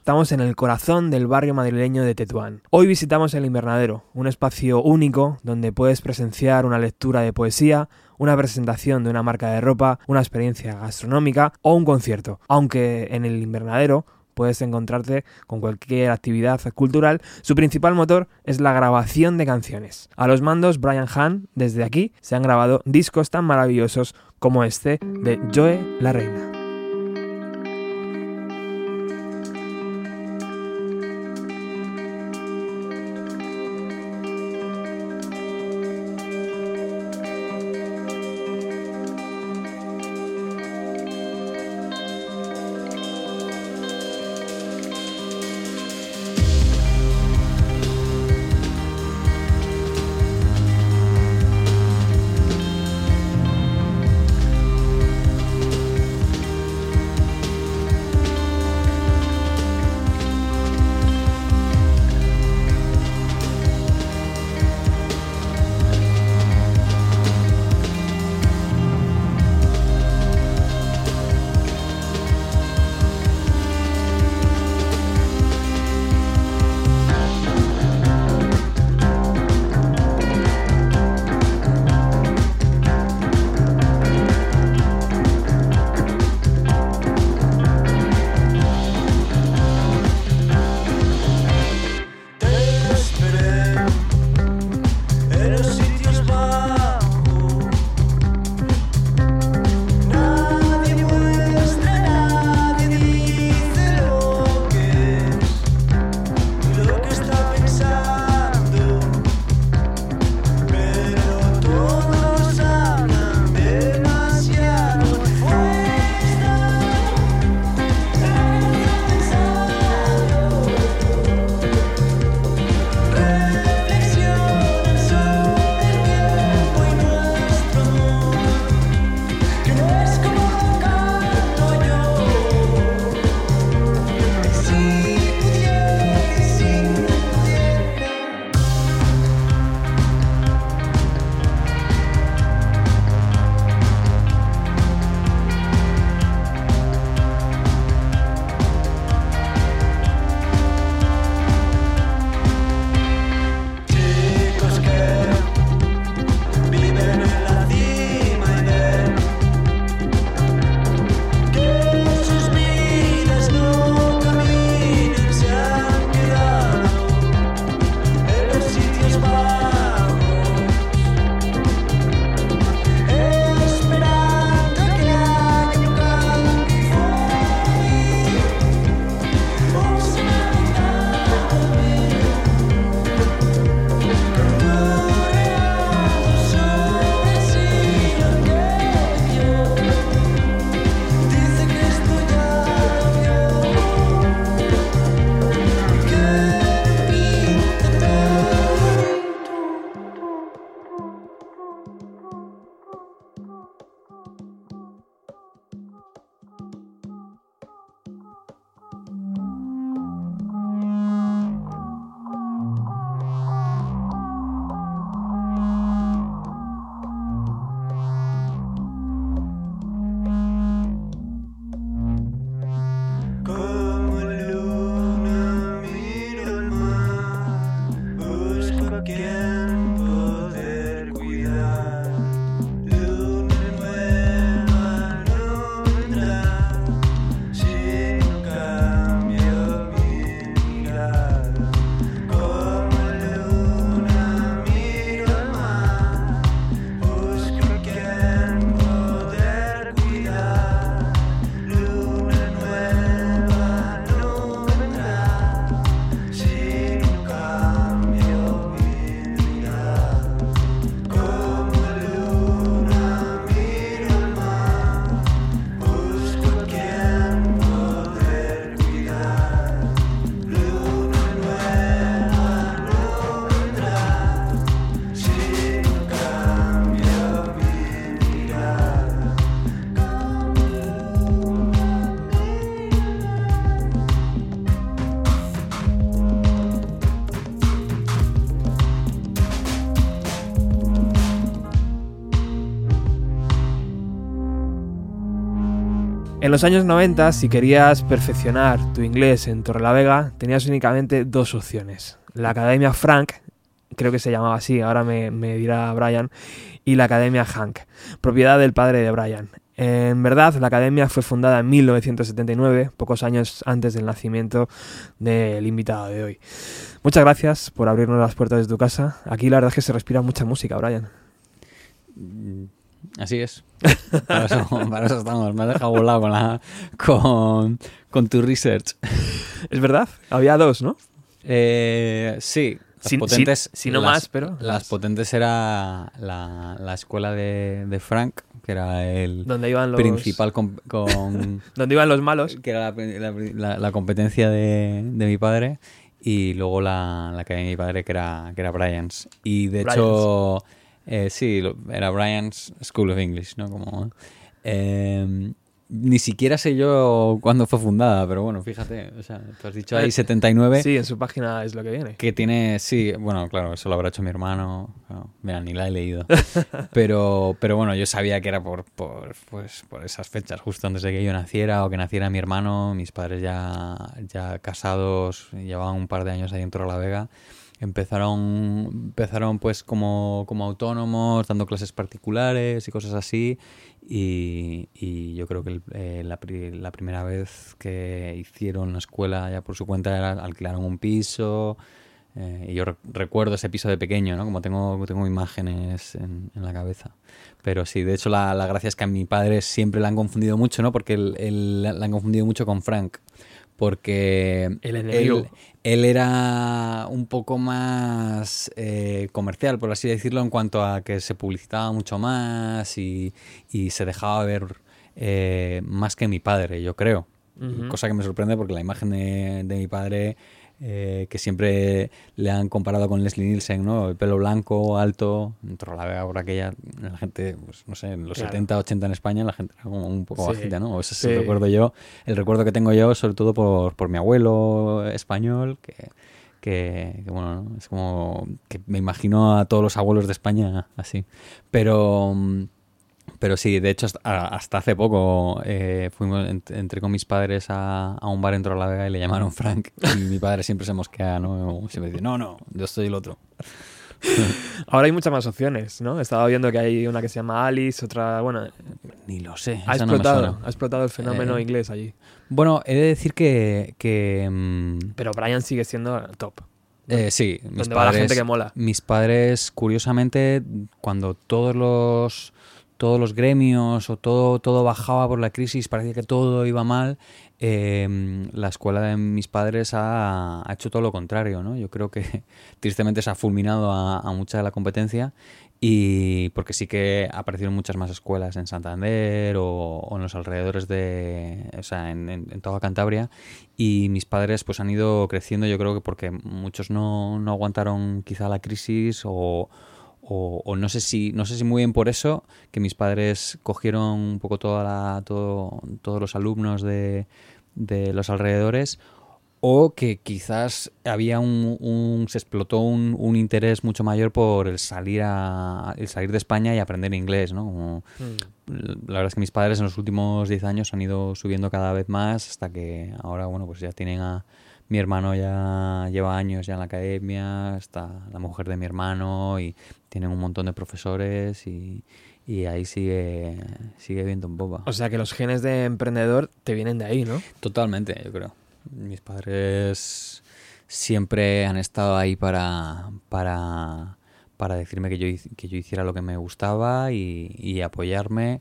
Estamos en el corazón del barrio madrileño de Tetuán. Hoy visitamos el Invernadero, un espacio único donde puedes presenciar una lectura de poesía, una presentación de una marca de ropa, una experiencia gastronómica o un concierto. Aunque en el Invernadero puedes encontrarte con cualquier actividad cultural, su principal motor es la grabación de canciones. A los mandos Brian Hahn, desde aquí, se han grabado discos tan maravillosos como este de Joe la Reina. En los años 90, si querías perfeccionar tu inglés en Torrelavega, tenías únicamente dos opciones. La Academia Frank, creo que se llamaba así, ahora me, me dirá Brian, y la Academia Hank, propiedad del padre de Brian. En verdad, la academia fue fundada en 1979, pocos años antes del nacimiento del invitado de hoy. Muchas gracias por abrirnos las puertas de tu casa. Aquí la verdad es que se respira mucha música, Brian. Así es. Para eso, para eso estamos. Me has dejado volado con, la, con, con tu research. Es verdad, había dos, ¿no? Eh, sí, las Si- potentes. si- si no las- más, pero Las las- potentes era la, la escuela de, de Frank, que era el Donde iban los principal com- con, donde iban los malos. que era la, la- competencia de, de mi padre y luego la, la academia de mi padre que era, que era Brian's. Y de hecho, eh, sí, lo- era Brian's School of English, ¿no? Como, eh, ni siquiera sé yo cuándo fue fundada, pero bueno, fíjate, o sea, tú has dicho ahí Eh, 79. Sí, en su página es lo que viene. Que tiene, sí, bueno, claro, eso lo habrá hecho mi hermano. claro, mira, ni la he leído. Pero, pero bueno, yo sabía que era por, por, pues, por esas fechas, justo antes de que yo naciera o que naciera mi hermano. Mis padres ya, ya casados, llevaban un par de años ahí dentro de la Vega. Empezaron, empezaron pues como, como autónomos, dando clases particulares y cosas así. Y, y yo creo que el- eh, la, pri- la primera vez que hicieron la escuela ya por su cuenta era alquilaron un piso. eh, y yo re- recuerdo ese piso de pequeño, ¿no? Como tengo, tengo imágenes en, en la cabeza. Pero sí, de hecho la, la gracia es que a mi padre siempre la han confundido mucho, ¿no? Porque él, él la han confundido mucho con Frank. Porque El enemigo. él, él era un poco más eh, comercial, por así decirlo, en cuanto a que se publicitaba mucho más y, y se dejaba ver eh, más que mi padre, yo creo. Cosa que me sorprende porque la imagen de, de mi padre, eh, que siempre le han comparado con Leslie Nielsen, ¿no? El pelo blanco, alto, dentro de la vega por aquella, la gente, pues no sé, en los Claro. 70, 80 en España, la gente era como un poco Sí. bajita, ¿no? Ese es Sí. el recuerdo yo, el recuerdo que tengo yo, sobre todo por, por mi abuelo español, que, que, que, bueno, ¿no? es como que me imagino a todos los abuelos de España así. Pero... pero sí, de hecho, hasta, hace poco eh, fuimos, ent- entré con mis padres a, a un bar en La Vega y le llamaron Frank. Y mi padre siempre se mosquea, ¿no? Siempre dice, no, no, yo soy el otro. Ahora hay muchas más opciones, ¿no? He estado viendo que hay una que se llama Alice, otra, bueno, Ni lo sé. ha no explotado, ha explotado el fenómeno Eh, inglés allí. Bueno, he de decir que... que mm, Pero Brian sigue siendo top. eh, sí, mis Donde va la padres, gente que mola. mis padres, curiosamente, cuando todos los todos los gremios o todo, todo bajaba por la crisis, parecía que todo iba mal, eh, la escuela de mis padres ha, hecho todo lo contrario, ¿no? Yo creo que tristemente se ha fulminado a, mucha de la competencia y porque sí que aparecieron muchas más escuelas en Santander o, en los alrededores de, o sea, en toda Cantabria y mis padres pues han ido creciendo yo creo que porque muchos no, no aguantaron quizá la crisis o, o, o no sé si no sé si muy bien por eso que mis padres cogieron un poco toda la, todo, todos los alumnos de, de los alrededores o que quizás había un, un- se explotó un, un interés mucho mayor por el salir a el salir de España y aprender inglés, ¿no? Como- Mm. la verdad es que mis padres en los últimos 10 años han ido subiendo cada vez más hasta que ahora, bueno, pues ya tienen a mi hermano ya lleva años ya en la academia, está la mujer de mi hermano y tienen un montón de profesores y, y ahí sigue sigue viendo un popa. O sea que los genes de emprendedor te vienen de ahí, ¿no? Totalmente, yo creo. Mis padres siempre han estado ahí para, para, para decirme que yo, que yo hiciera lo que me gustaba y, y apoyarme.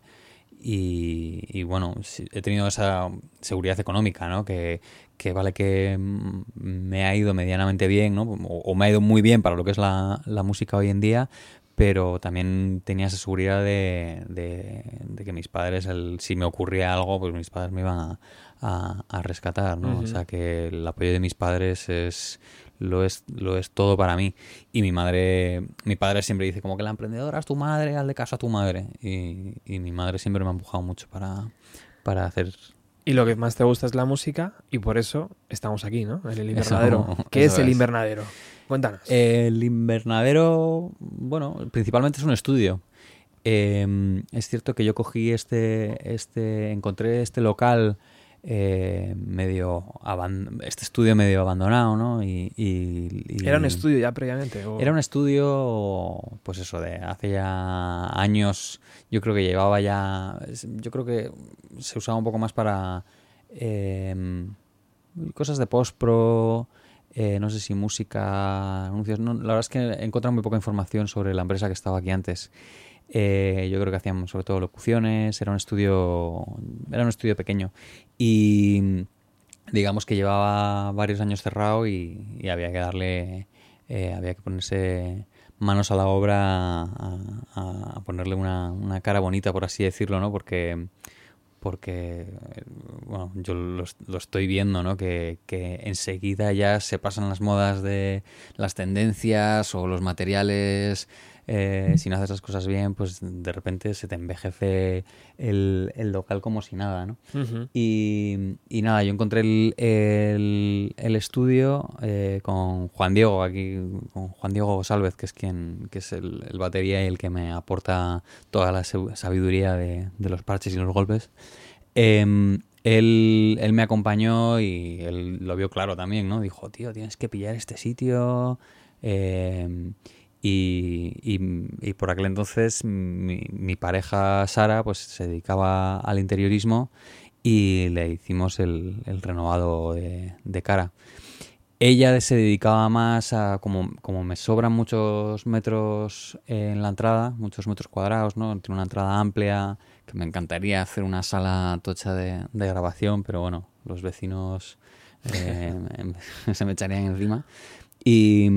Y, y bueno, he tenido esa seguridad económica, ¿no? Que, que vale que mm, me ha ido medianamente bien, ¿no? O, o me ha ido muy bien para lo que es la, la música hoy en día, pero también tenía esa seguridad de, de- de que mis padres, el- si me ocurría algo, pues mis padres me iban a, a- a rescatar, ¿no? O sea que el apoyo de mis padres es lo es lo es todo para mí y mi madre mi padre siempre dice como que la emprendedora es tu madre hazle caso a tu madre y, y mi madre siempre me ha empujado mucho para para hacer Y lo que más te gusta es la música y por eso estamos aquí, ¿no? En el Eso- invernadero. ¿Qué eso es el invernadero? Cuéntanos. El invernadero, bueno, principalmente es un estudio. Em, es cierto que yo cogí este, este, encontré este local eh, medio este estudio medio abandonado, ¿no? Y, ¿Era un estudio ya previamente? Era un estudio, pues eso, de hace ya años, yo creo que llevaba ya, yo creo que se usaba un poco más para em, cosas de post-pro, eh, no sé si música, anuncios, la verdad es que he encontrado muy poca información sobre la empresa que estaba aquí antes. Eh, yo creo que hacían sobre todo locuciones, era un estudio, era un estudio pequeño y digamos que llevaba varios años cerrado y, había que darle, eh, había que ponerse manos a la obra a, ponerle una, una, cara bonita, por así decirlo, ¿no? Porque porque bueno, yo lo, estoy viendo, ¿no? Que, que, enseguida ya se pasan las modas de las tendencias o los materiales eh, si no haces las cosas bien, pues de repente se te envejece el, el local como si nada, ¿no? y, y, nada, yo encontré el, el, estudio eh, con Juan Diego, aquí, con Juan Diego Salvez, que es quien, que es el, batería y el que me aporta toda la sabiduría de, de los parches y los golpes. Em, él, él, me acompañó y él lo vio claro también, ¿no? Dijo, tío, tienes que pillar este sitio. Eh, y, por aquel entonces mi, pareja Sara pues se dedicaba al interiorismo y le hicimos el, renovado de, cara. Ella se dedicaba más a, como, me sobran muchos metros en la entrada, muchos metros cuadrados, ¿no? Tiene una entrada amplia, que me encantaría hacer una sala tocha de, grabación, pero bueno, los vecinos eh, se me echarían encima. Y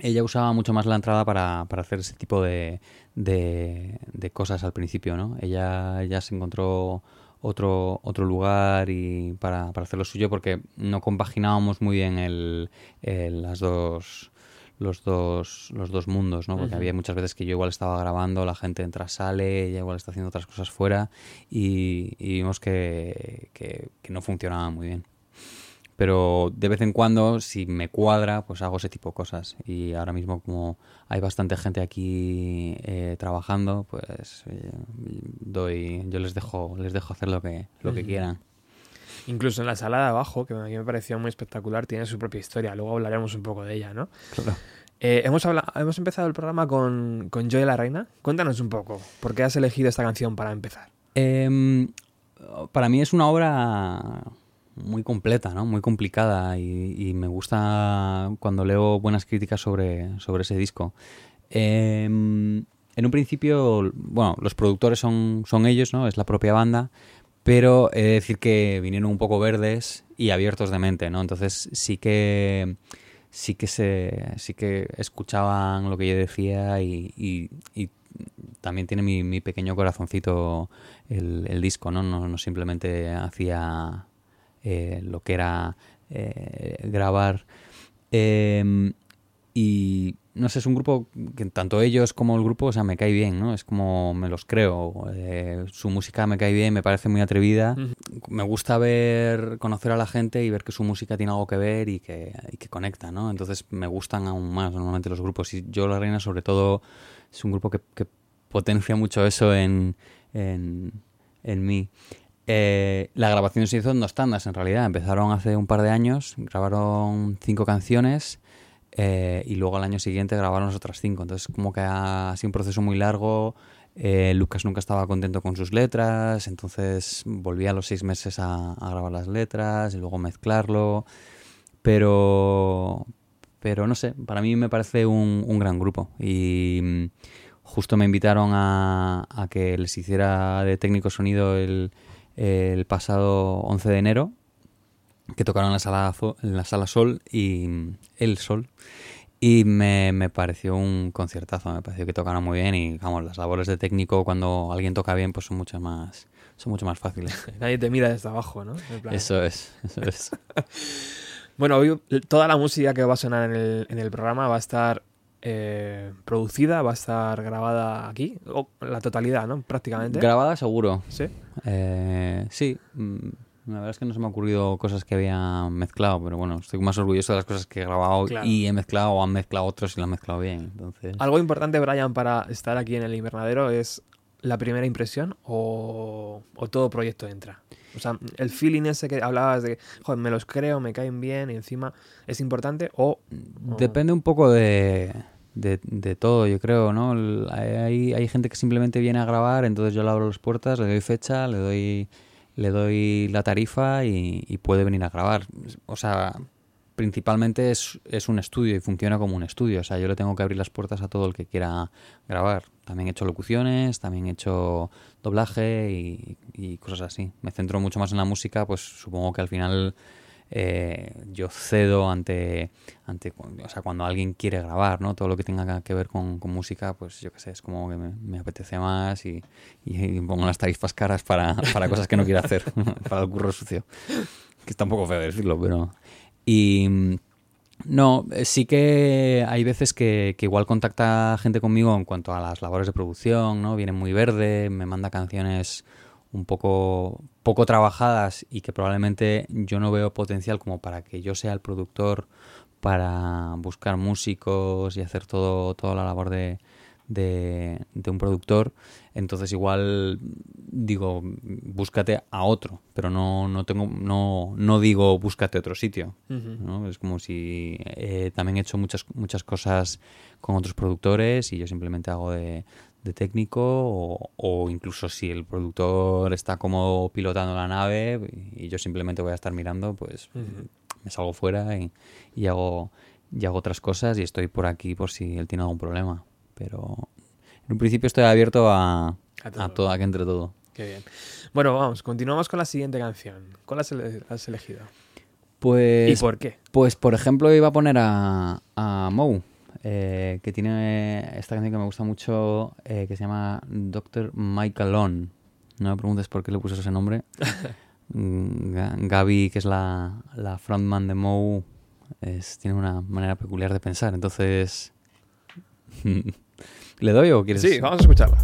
ella usaba mucho más la entrada para, para hacer ese tipo de, de, cosas al principio, ¿no? Ella ya se encontró otro, otro lugar y para, para hacer lo suyo porque no compaginábamos muy bien el, las dos los dos los dos mundos, ¿no? Porque había muchas veces que yo igual estaba grabando, la gente entra, sale, ella igual está haciendo otras cosas fuera y, vimos que, que no funcionaba muy bien pero de vez en cuando, si me cuadra, pues hago ese tipo de cosas. Y ahora mismo, como hay bastante gente aquí eh, trabajando, pues eh, doy, yo les dejo, les dejo hacer lo que, lo que quieran. Incluso en la sala de abajo, que a mí me pareció muy espectacular, tiene su propia historia. Luego hablaremos un poco de ella, ¿no? Claro. Eh, hemos, hemos empezado el programa con, con Joy la Reina. Cuéntanos un poco, ¿por qué has elegido esta canción para empezar? Em, para mí es una obra muy completa, ¿no? Muy complicada y, me gusta cuando leo buenas críticas sobre, sobre ese disco. Em, en un principio, bueno, los productores son, son ellos, ¿no? Es la propia banda, pero he de decir que vinieron un poco verdes y abiertos de mente, ¿no? Entonces sí que sí que se sí que escuchaban lo que yo decía y, también tiene mi, pequeño corazoncito el, disco, ¿no? ¿no? No simplemente hacía eh, lo que era eh, grabar. Em, y no sé, es un grupo que tanto ellos como el grupo, o sea, me cae bien, ¿no? Es como me los creo. Eh, su música me cae bien, me parece muy atrevida. Me gusta ver, conocer a la gente y ver que su música tiene algo que ver y que, que conecta, ¿no? Entonces me gustan aún más normalmente los grupos. Y yo, La Reina, sobre todo, es un grupo que, potencia mucho eso en, en, en mí. Eh, la grabación se hizo en dos tandas, en realidad. Empezaron hace un par de años, grabaron cinco canciones eh, y luego al año siguiente grabaron las otras cinco. Entonces, como que ha sido un proceso muy largo. Eh, Lucas nunca estaba contento con sus letras, entonces volvía a los seis meses a, grabar las letras y luego mezclarlo. Pero, pero no sé, para mí me parece un, un gran grupo. Y mm, justo me invitaron a, a que les hiciera de técnico sonido el el pasado 11 de enero, que tocaron en la sala, en la sala Sol y El Sol. Y me, me, pareció un conciertazo, me pareció que tocaron muy bien y vamos, las labores de técnico cuando alguien toca bien pues son mucho más, son mucho más fáciles. Nadie te mira desde abajo, ¿no? Eso es, eso es. bueno, hoy toda la música que va a sonar en el, en el programa va a estar eh, producida, va a estar grabada aquí, o la totalidad, ¿no? Prácticamente. Grabada seguro. Sí. Eh, sí. Mm, La verdad es que no se me ha ocurrido cosas que había mezclado, pero bueno, estoy más orgulloso de las cosas que he grabado Claro. y he mezclado o han mezclado otros y lo han mezclado bien. Entonces, Algo importante, Brian, para estar aquí en el invernadero es la primera impresión o, o todo proyecto entra. O sea, el feeling ese que hablabas de, joder, me los creo, me caen bien y encima es importante o... Depende un poco de, de, todo, yo creo, ¿no? Hay, hay gente que simplemente viene a grabar, entonces yo le abro las puertas, le doy fecha, le doy, le doy la tarifa y, y puede venir a grabar. O sea, principalmente es, es un estudio y funciona como un estudio. O sea, yo le tengo que abrir las puertas a todo el que quiera grabar. También he hecho locuciones, también he hecho doblaje y, cosas así. Me centro mucho más en la música, pues supongo que al final eh, yo cedo ante, ante o sea, cuando alguien quiere grabar, ¿no? Todo lo que tenga que ver con, música, pues yo qué sé, es como que me, apetece más y, y pongo las tarifas caras para, para cosas que no quiero hacer, para el curro sucio. Que está un poco feo decirlo, pero... Y mm, no, eh, sí que hay veces que, que igual contacta gente conmigo en cuanto a las labores de producción, ¿no? Viene muy verde, me manda canciones un poco, poco trabajadas y que probablemente yo no veo potencial como para que yo sea el productor para buscar músicos y hacer todo, toda la labor de, de, de un productor. Entonces igual digo, búscate a otro, pero no, no tengo, no, no digo búscate otro sitio. ¿no? Es como si eh, también he hecho muchas, muchas cosas con otros productores y yo simplemente hago de, de técnico o, o incluso si el productor está como pilotando la nave y yo simplemente voy a estar mirando, pues me salgo fuera y, y hago, y hago otras cosas y estoy por aquí por si él tiene algún problema. Pero en un principio estoy abierto a, A todo. a todo, a que entre todo. Qué bien. Bueno, vamos, continuamos con la siguiente canción. ¿Cuál has, ele- has elegido? Pues ¿Y por qué? Pues, por ejemplo, iba a poner a, a Moe, eh, que tiene esta canción que me gusta mucho, eh, que se llama Dr. Michael On. No me preguntes por qué le puso ese nombre. Mm, Ga- Gaby, que es la, la frontman de Moe, es, tiene una manera peculiar de pensar. Entonces, ¿le doy o quieres? Sí, vamos a escucharla.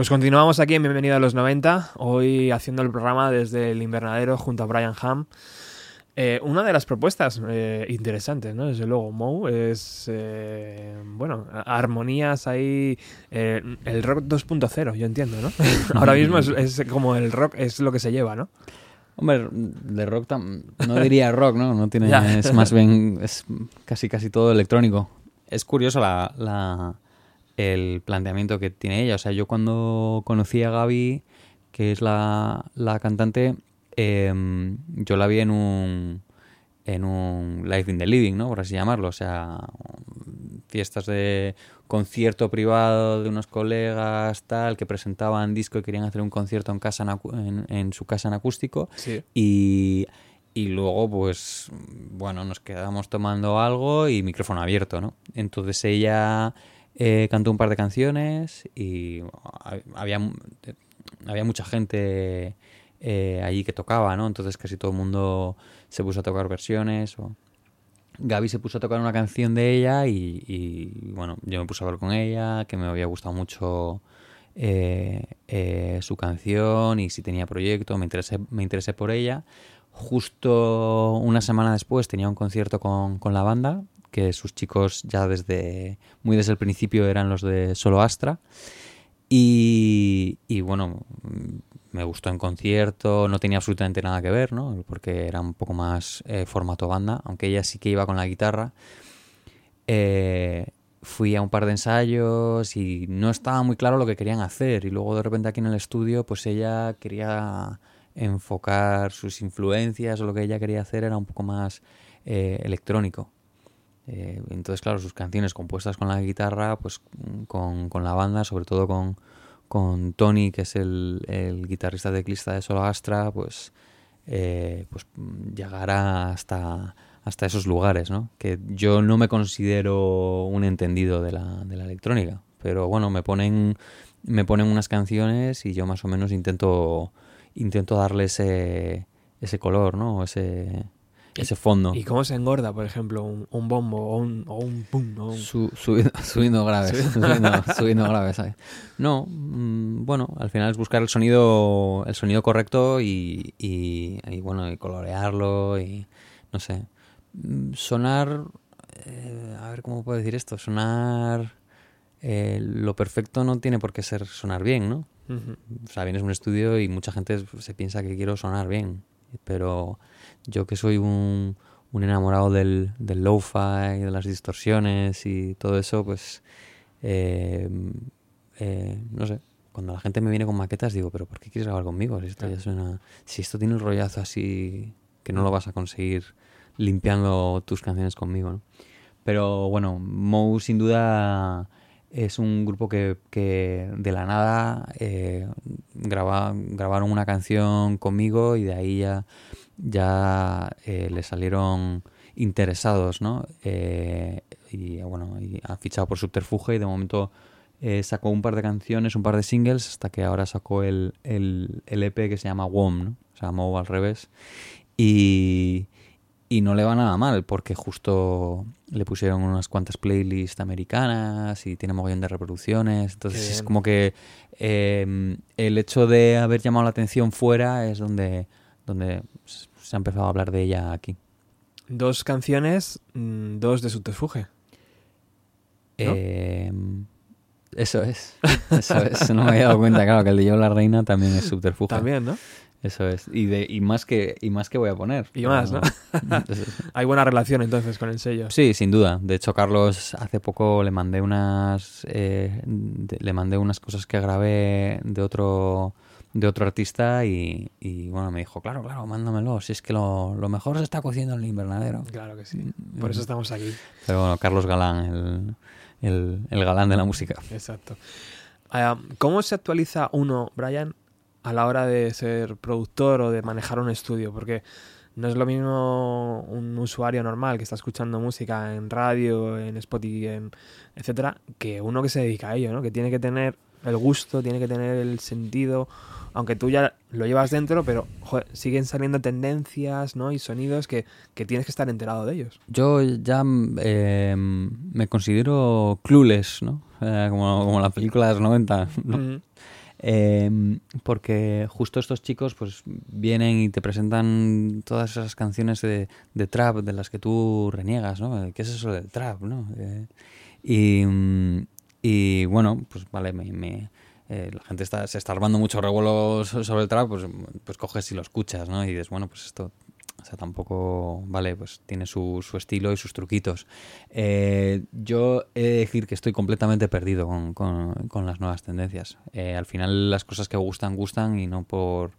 Pues continuamos aquí en Bienvenido a los 90, hoy haciendo el programa desde el invernadero junto a Brian Ham. Eh, una de las propuestas eh, interesantes, ¿no? Desde luego, Moe es, eh, bueno, armonías ahí, el rock 2.0, yo entiendo, ¿no? Ahora mismo es, es como el rock es lo que se lleva, ¿no? Hombre, de rock tam- no diría rock, ¿no? No tiene, es más bien, es casi casi todo electrónico. Es curioso la, la- el planteamiento que tiene ella. O sea, yo cuando conocí a Gaby, que es la, la cantante, em, yo la vi en un en un Life in the Living, ¿no? Por así llamarlo. O sea, fiestas de concierto privado de unos colegas, tal, que presentaban disco y querían hacer un concierto en, casa en, acu- en- en su casa en acústico. Sí. Y, y luego, pues, bueno, nos quedamos tomando algo y micrófono abierto, ¿no? Entonces ella eh, cantó un par de canciones y ha- había, había mucha gente eh, allí que tocaba, ¿no? Entonces casi todo el mundo se puso a tocar versiones. Gaby se puso a tocar una canción de ella y, y, bueno, yo me puse a hablar con ella, que me había gustado mucho eh, eh, su canción y si tenía proyecto, me interesé, me interesé por ella. Justo una semana después tenía un concierto con, con la banda, que sus chicos ya desde muy desde el principio eran los de Solo Astra. Y, bueno, mm, me gustó en concierto, no tenía absolutamente nada que ver, ¿no? Porque era un poco más eh, formato banda, aunque ella sí que iba con la guitarra. Eh, fui a un par de ensayos y no estaba muy claro lo que querían hacer. Y luego de repente aquí en el estudio, pues ella quería enfocar sus influencias o lo que ella quería hacer era un poco más eh, electrónico. Eh, entonces, claro, sus canciones compuestas con la guitarra, pues con, con la banda, sobre todo con, con Tony, que es el, el guitarrista teclista de Solo Astra, pues, eh, pues llegará hasta, hasta esos lugares, ¿no? Que yo no me considero un entendido de la, de la electrónica, pero bueno, me ponen, me ponen unas canciones y yo más o menos intento, intento darle ese, ese color, ¿no? Ese, ese fondo. ¿Y cómo se engorda, por ejemplo, un, un bombo o un, o un pum? o un- Su- subiendo, subiendo graves. Subiendo, subiendo graves. ¿sabes? No, mm, bueno, al final es buscar el sonido, el sonido correcto y, y, y, bueno, y colorearlo y no sé. Mm, Sonar, eh, a ver cómo puedo decir esto, sonar eh, lo perfecto no tiene por qué ser sonar bien, ¿no? O sea, vienes a un estudio y mucha gente se piensa que quiero sonar bien, pero yo que soy un, un enamorado del, del lo-fi, de las distorsiones y todo eso, pues, eh, eh, no sé, cuando la gente me viene con maquetas digo, pero ¿por qué quieres grabar conmigo? Si esto, ya suena, si esto tiene el rollazo así que no lo vas a conseguir limpiando tus canciones conmigo, ¿no? Pero bueno, Moe sin duda es un grupo que, que de la nada eh, graba- grabaron una canción conmigo y de ahí ya, ya eh, le salieron interesados, ¿no? Eh, y bueno, y ha fichado por Subterfuge y de momento eh, sacó un par de canciones, un par de singles, hasta que ahora sacó el, el, el EP que se llama WOM, ¿no? O sea, Moe al revés. Y, y no le va nada mal, porque justo le pusieron unas cuantas playlists americanas y tiene mogollón de reproducciones. Entonces Qué es bien. como que eh, el hecho de haber llamado la atención fuera es donde, donde se ha empezado a hablar de ella aquí. Dos canciones, mm, dos de subterfuge. ¿No? Eh, eso es. Eso es. No me había dado cuenta, claro, que el de Yo la Reina también es subterfuge. También, ¿no? Eso es. Y, de, y, más que, y más que voy a poner. Y más, ¿no? Hay buena relación entonces con el sello. Sí, sin duda. De hecho, Carlos, hace poco le mandé unas eh, de- le mandé unas cosas que grabé de otro de otro artista y, y, bueno, me dijo, claro, claro, mándamelo. Si es que lo, lo mejor se está cociendo en el invernadero. Claro que sí. Por eso estamos aquí. Pero bueno, Carlos Galán, el, el, el galán de la música. Exacto. Ah, ¿Cómo se actualiza uno, Brian, a la hora de ser productor o de manejar un estudio? Porque no es lo mismo un usuario normal que está escuchando música en radio, en Spotify, en etcétera, que uno que se dedica a ello, ¿no? Que tiene que tener el gusto, tiene que tener el sentido, aunque tú ya lo llevas dentro, pero joder, siguen saliendo tendencias, ¿no? Y sonidos que, que tienes que estar enterado de ellos. Yo ya eh, me considero clueless, ¿no? Eh, como, como la película de los 90, ¿no? Mm. Eh, porque justo estos chicos pues vienen y te presentan todas esas canciones de, de trap de las que tú reniegas, ¿no? ¿Qué es eso del trap, no? Eh, y, y bueno, pues vale, me, me- eh, la gente está, se está armando mucho revuelo so- sobre el trap, pues, pues coges y lo escuchas, ¿no? Y dices, bueno, pues esto, o sea, tampoco, vale, pues tiene su, su estilo y sus truquitos. Eh, yo he de decir que estoy completamente perdido con, con- con las nuevas tendencias. Eh, al final las cosas que gustan, gustan y no por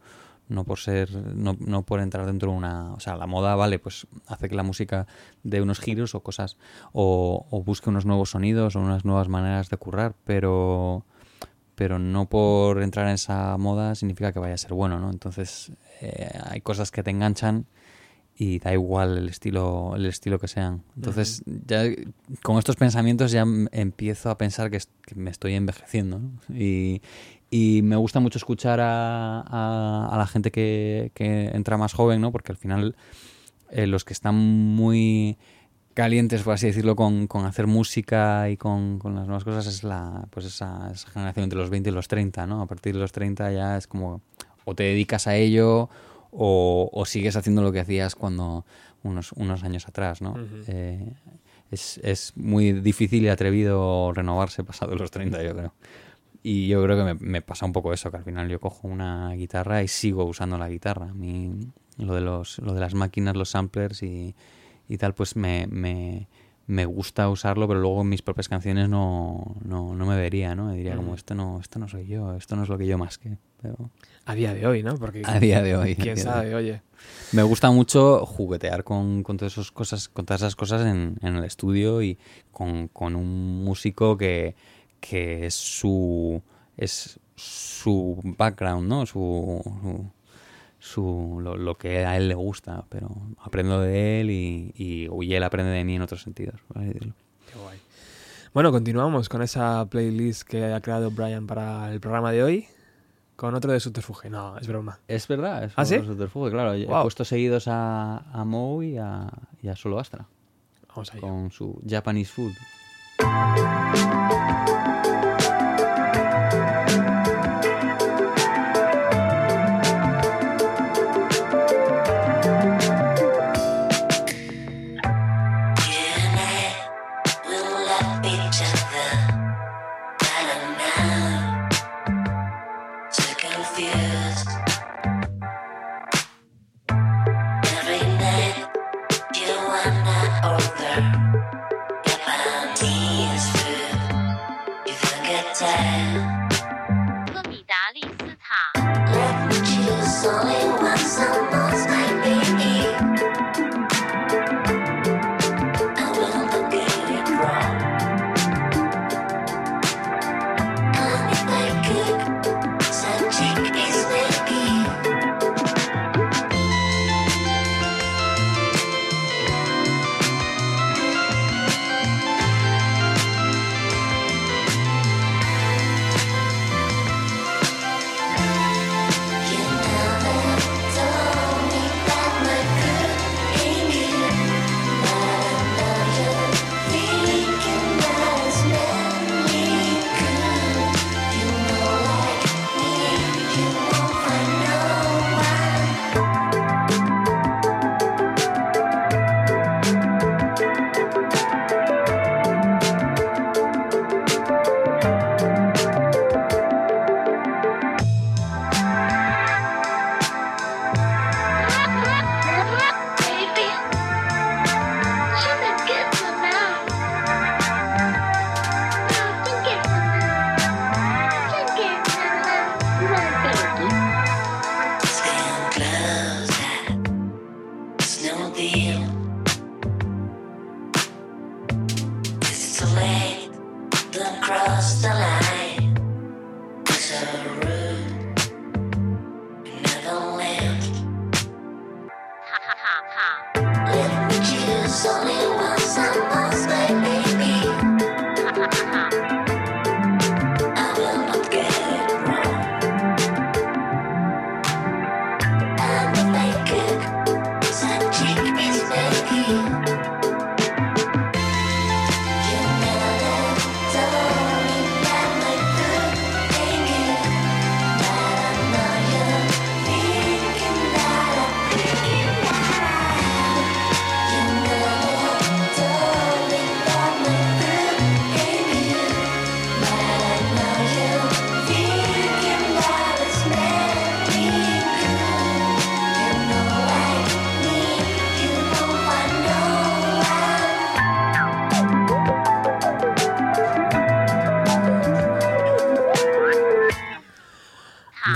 no por ser no, no por entrar dentro de una o sea la moda vale pues hace que la música dé unos giros o cosas o, o busque unos nuevos sonidos o unas nuevas maneras de currar pero pero no por entrar en esa moda significa que vaya a ser bueno no entonces eh, hay cosas que te enganchan y da igual el estilo el estilo que sean. Entonces ya con estos pensamientos ya empiezo a pensar que, me estoy envejeciendo ¿no? y, y me gusta mucho escuchar a, a- a la gente que, que entra más joven no porque al final eh, los que están muy calientes, por así decirlo, con, con hacer música y con, con las nuevas cosas es la pues esa, esa generación entre los 20 y los 30, ¿no? A partir de los 30 ya es como o te dedicas a ello o, o sigues haciendo lo que hacías cuando unos, unos años atrás, ¿no? Eh, es, es muy difícil y atrevido renovarse pasado los 30, yo creo. Y yo creo que me, me pasa un poco eso, que al final yo cojo una guitarra y sigo usando la guitarra. A mí lo de, los, lo de las máquinas, los samplers y, y tal, pues me, me, me gusta usarlo, pero luego en mis propias canciones no, no, no me vería, ¿no? Me diría como, esto no, esto no soy yo, esto no es lo que yo más que... Pero A día de hoy, ¿no? Porque a día de hoy. quién hoy. sabe, oye. Me gusta mucho juguetear con, con todas esas cosas, con todas esas cosas en, en el estudio y con, con un músico que, que es su es su background, ¿no? Su, su, su- lo, lo que a él le gusta, pero aprendo de él y, y, y él aprende de mí en otros sentidos. por así decirlo. Qué guay. Bueno, continuamos con esa playlist que ha creado Brian para el programa de hoy. Con otro de Subterfuge. No, es broma. Es verdad, es ¿Ah, sí? subterfuge, claro. He Guau. puesto seguidos a, a Moe y a, y a Solo Astra Vamos allá. con su Japanese Food. Yeah.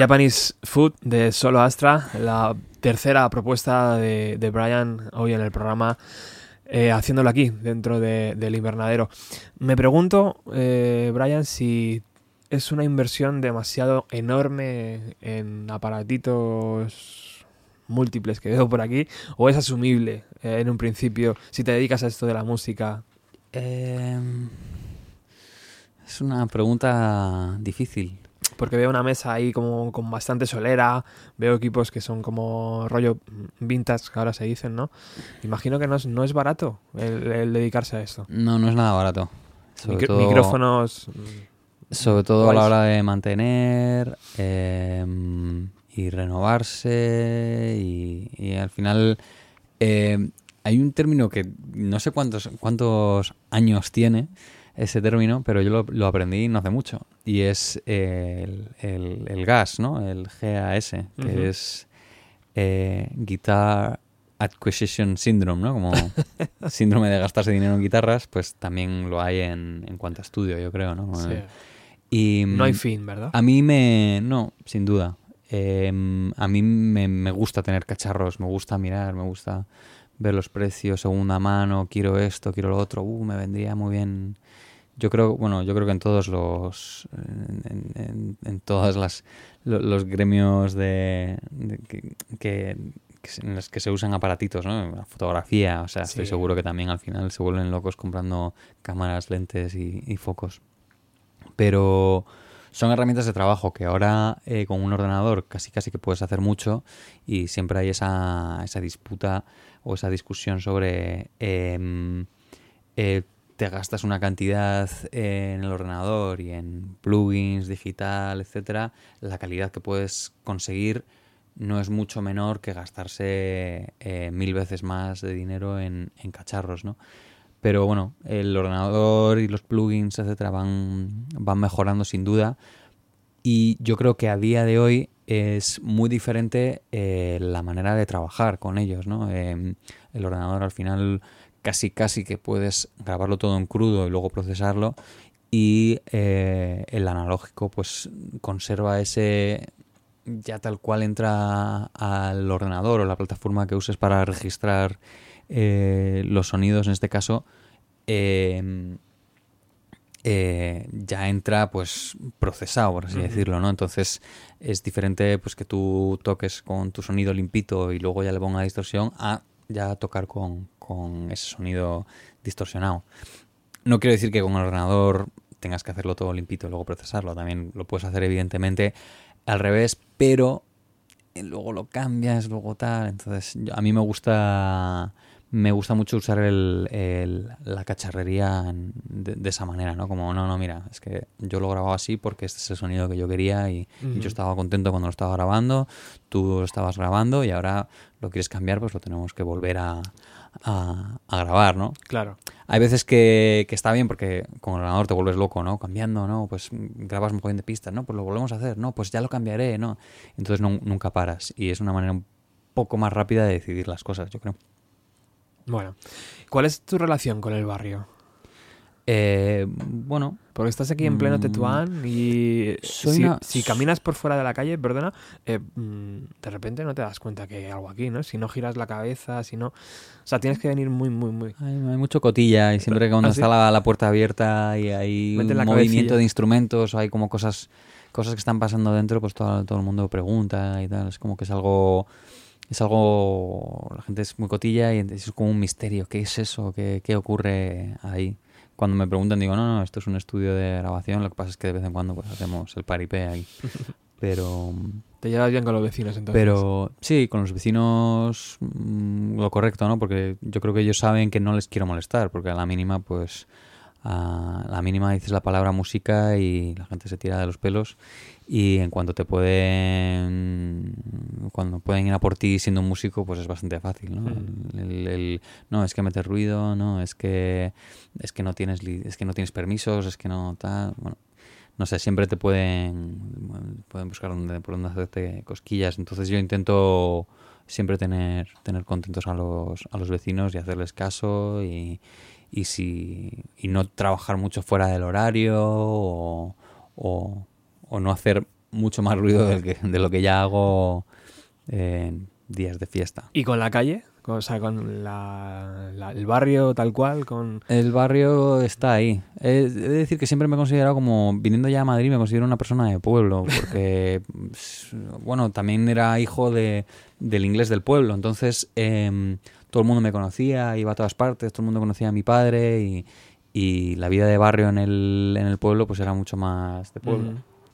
Japanese Food de Solo Astra, la tercera propuesta de, Brian hoy en el programa, eh, haciéndolo aquí, dentro de- del invernadero. Me pregunto, eh, Brian, si es una inversión demasiado enorme en aparatitos múltiples que veo por aquí, o es asumible eh, en un principio si te dedicas a esto de la música. Em, es una pregunta difícil. Porque veo una mesa ahí como con bastante solera, veo equipos que son como rollo vintage, que ahora se dicen, ¿no? Imagino que no es, no es barato el, el dedicarse a esto. No, no es nada barato. Sobre Micro- todo, Micrófonos... Sobre todo a la hora de mantener em, y renovarse y, y al final em, hay un término que no sé cuántos, cuántos años tiene ese término, pero yo lo, lo aprendí no hace mucho y es el, el- el GAS, ¿no? El GAS, que es eh, Guitar Acquisition Syndrome, ¿no? Como síndrome de gastarse dinero en guitarras, pues también lo hay en, en cuanto a estudio, yo creo, ¿no? sí. Y No hay mm, fin, ¿verdad? a mí me... No, sin duda. Eh, a mí me, me gusta tener cacharros, me gusta mirar, me gusta ver los precios, segunda mano, quiero esto, quiero lo otro, uh, me vendría muy bien. Yo creo, bueno, yo creo que en todos los, en, en- en todas las, lo- los gremios de, de que, que- en los que se usan aparatitos, ¿no? La fotografía, o sea, estoy seguro que también al final se vuelven locos comprando cámaras, lentes y, y focos pero son herramientas de trabajo que ahora eh, con un ordenador casi casi que puedes hacer mucho y siempre hay esa, esa disputa o esa discusión sobre em, eh, te gastas una cantidad en el ordenador y en plugins digital, etcétera, la calidad que puedes conseguir no es mucho menor que gastarse eh, mil veces más de dinero en, en cacharros, ¿no? Pero bueno, el ordenador y los plugins, etcétera, van, van mejorando sin duda. Y yo creo que a día de hoy es muy diferente eh, la manera de trabajar con ellos, ¿no? Eh, el ordenador al final casi casi que puedes grabarlo todo en crudo y luego procesarlo. Y eh, el analógico pues conserva ese ya tal cual entra al ordenador o la plataforma que uses para registrar eh, los sonidos en este caso eh, eh, ya entra pues procesado por así decirlo no entonces es diferente pues que tú toques con tu sonido limpito y luego ya le ponga distorsión a ya tocar con, con ese sonido distorsionado no quiero decir que con el ordenador tengas que hacerlo todo limpito y luego procesarlo también lo puedes hacer evidentemente al revés pero y luego lo cambias, luego tal. Entonces, a mí me gusta me gusta mucho usar el, el- la cacharrería en- de, de esa manera, ¿no? Como, no, no, mira, es que yo lo grababa así porque este es el sonido que yo quería y, yo estaba contento cuando lo estaba grabando, tú lo estabas grabando y ahora lo quieres cambiar, pues lo tenemos que volver a, a- a grabar, ¿no? Claro. Hay veces que, que está bien porque con el ordenador te vuelves loco, ¿no? Cambiando, ¿no? Pues grabas un montón de pistas, ¿no? Pues lo volvemos a hacer, ¿no? Pues ya lo cambiaré, ¿no? Entonces no- nunca paras y es una manera un poco más rápida de decidir las cosas, yo creo. Bueno, ¿cuál es tu relación con el barrio? Eh, bueno, Porque estás aquí en pleno Mm, Tetuán y si, una- si caminas por fuera de la calle, perdona, eh, mm, de repente no te das cuenta que hay algo aquí, ¿no? Si no giras la cabeza, si no... O sea, tienes que venir muy, muy, muy... hay, hay mucho cotilla y siempre que cuando ¿Ah, sí? está la, la puerta abierta y hay Mete un movimiento de instrumentos o hay como cosas cosas que están pasando dentro, pues todo, todo el mundo pregunta y tal. Es como que es algo es algo la gente es muy cotilla y es como un misterio. Qué es eso qué, qué ocurre ahí cuando me preguntan digo no no esto es un estudio de grabación. Lo que pasa es que de vez en cuando pues hacemos el paripé ahí. Pero Te llevas bien con los vecinos, entonces. pero sí con los vecinos mm, lo correcto no porque yo creo que ellos saben que no les quiero molestar porque a la mínima pues a la mínima dices la palabra música y la gente se tira de los pelos y en cuanto te pueden cuando pueden ir a por ti siendo un músico pues es bastante fácil ¿no? Mm. El- el- el- no es que meter ruido no es que es que no tienes es que no tienes permisos es que no tal bueno no sé siempre te pueden pueden buscar donde, por dónde hacerte cosquillas entonces yo intento siempre tener tener contentos a los a los vecinos y hacerles caso y y si y no trabajar mucho fuera del horario o, o, o no hacer mucho más ruido del que- de lo que ya hago en días de fiesta. ¿Y con la calle? O sea, con la- la- el barrio tal cual, con... El barrio está ahí. He he de decir que siempre me he considerado como, viniendo ya a Madrid, me considero una persona de pueblo, porque, s- bueno, también era hijo de, del inglés del pueblo, entonces em, todo el mundo me conocía, iba a todas partes, todo el mundo conocía a mi padre y, y la vida de barrio en el, en el pueblo pues era mucho más de pueblo.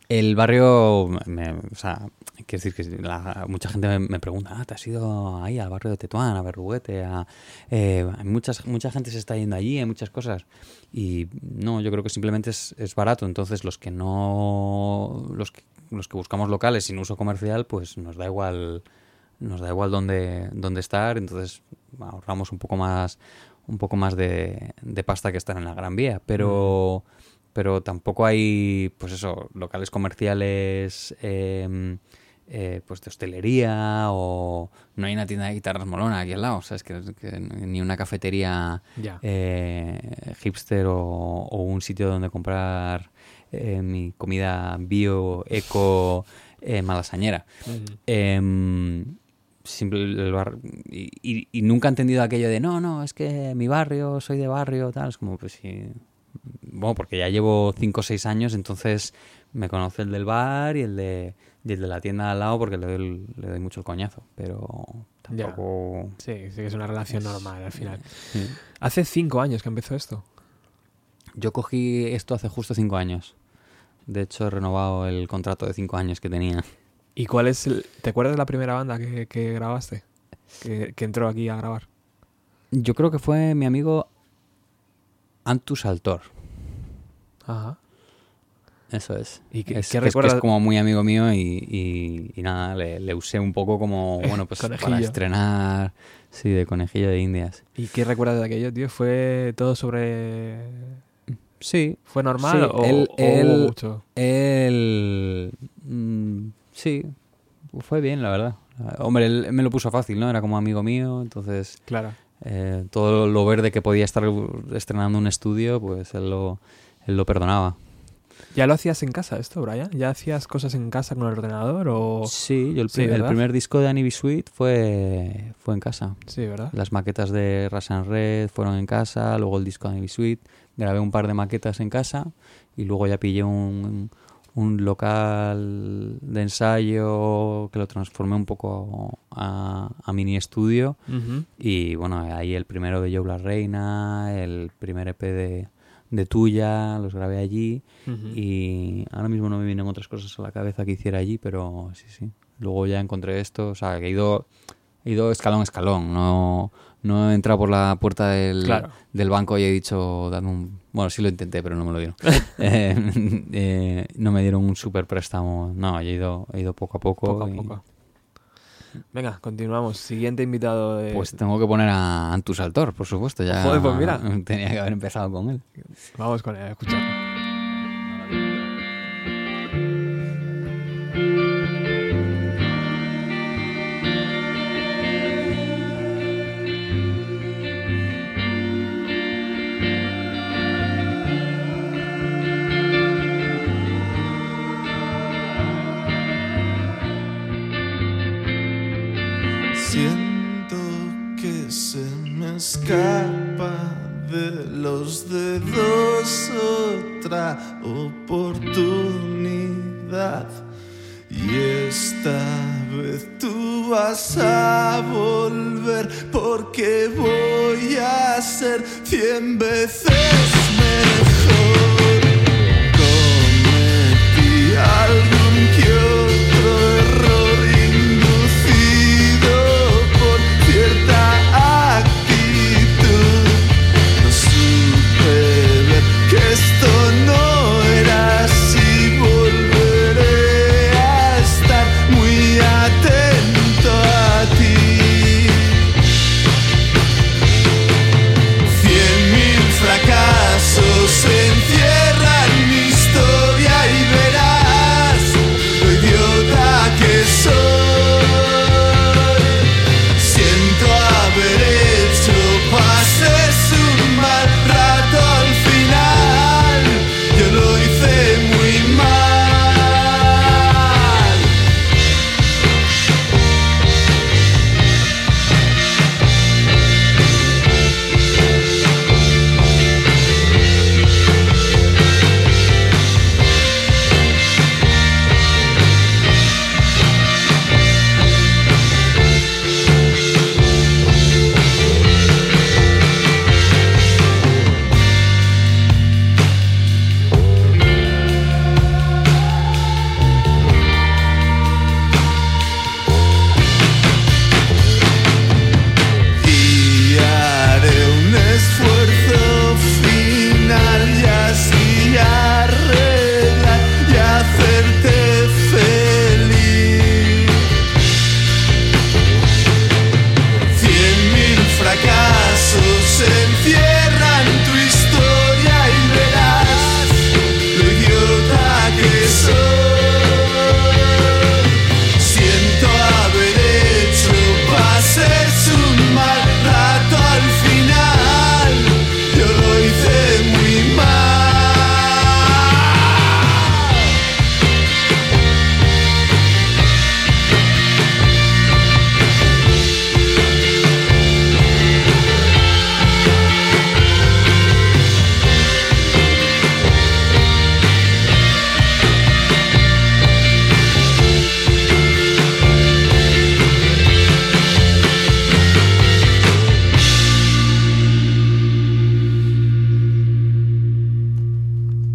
El barrio, me- o sea, quiero decir que la- mucha gente me, me pregunta, ah, ¿te has ido ahí al barrio de Tetuán, a Berruguete? A, eh, hay muchas, mucha gente se está yendo allí, hay muchas cosas. Y no, yo creo que simplemente es, es barato. Entonces, los que no, los que, los que buscamos locales sin uso comercial, pues nos da igual, nos da igual dónde, dónde estar. Entonces, ahorramos un poco más, un poco más de, de pasta que estar en la Gran Vía. Pero pero tampoco hay, pues eso, locales comerciales, eh, eh, pues de hostelería o no hay una tienda de guitarras molona aquí al lado, ¿sabes? Que, que ni una cafetería eh, hipster o, o un sitio donde comprar eh, mi comida bio, eco, malasañera. Ujú. Em, simple- el bar- y, y- y nunca he entendido aquello de no, no, es que mi barrio, soy de barrio, tal. Es como, pues sí. Bueno, porque ya llevo 5 o 6 años, entonces me conoce el del bar y el de, y el de la tienda al lado porque le doy, le doy mucho el coñazo. Pero Ya. tampoco. Sí, sí que es una relación normal al final. Sí. Hace cinco años que empezó esto. Yo cogí esto hace justo 5 años. De hecho, he renovado el contrato de 5 años que tenía. ¿Y cuál es el... ¿Te acuerdas de la primera banda que, que grabaste? Que, que entró aquí a grabar. Yo creo que fue mi amigo Antus Altor. Ajá. Eso es. ¿Y qué- es, qué que es- que recuerdas? es como muy amigo mío y, y- y nada, le, le usé un poco como, bueno, pues para estrenar, sí, de conejillo de indias. ¿Y qué recuerdas de aquello, tío? ¿Fue todo sobre... Sí, ¿Fue normal Sí, o, él- o él- mucho? él... mm, sí, fue bien, la verdad. Hombre, él me lo puso fácil, ¿no? Era como amigo mío, entonces Claro. eh, todo lo verde que podía estar estrenando un estudio, pues él lo, él lo perdonaba. ¿Ya lo hacías en casa esto, Brian? ¿Ya hacías cosas en casa con el ordenador o...? Sí, yo el, primer disco de Annie. Sweet fue, fue en casa. Sí, ¿verdad? Las maquetas de Rasan Red fueron en casa, luego el disco de Annie. Sweet. Grabé un par de maquetas en casa y luego ya pillé un, un local de ensayo que lo transformé un poco a, a mini estudio. Y bueno, ahí el primero de Joe La Reina, el primer EP de, de Tuya, los grabé allí. Y ahora mismo no me vienen otras cosas a la cabeza que hiciera allí, pero sí, sí. Luego ya encontré esto, o sea, que he ido, he ido escalón a escalón. No, no he entrado por la puerta del, Claro. del banco y he dicho, dame un... Bueno, sí lo intenté, pero no me lo dieron. Eh, eh, no me dieron un super préstamo. No, he ido, he ido poco a poco. Poco a poco. Venga, continuamos. Siguiente invitado de... Pues tengo que poner a Antus Altor, por supuesto. Ya Joder, pues mira. Tenía que haber empezado con él. Vamos con él, a escuchar.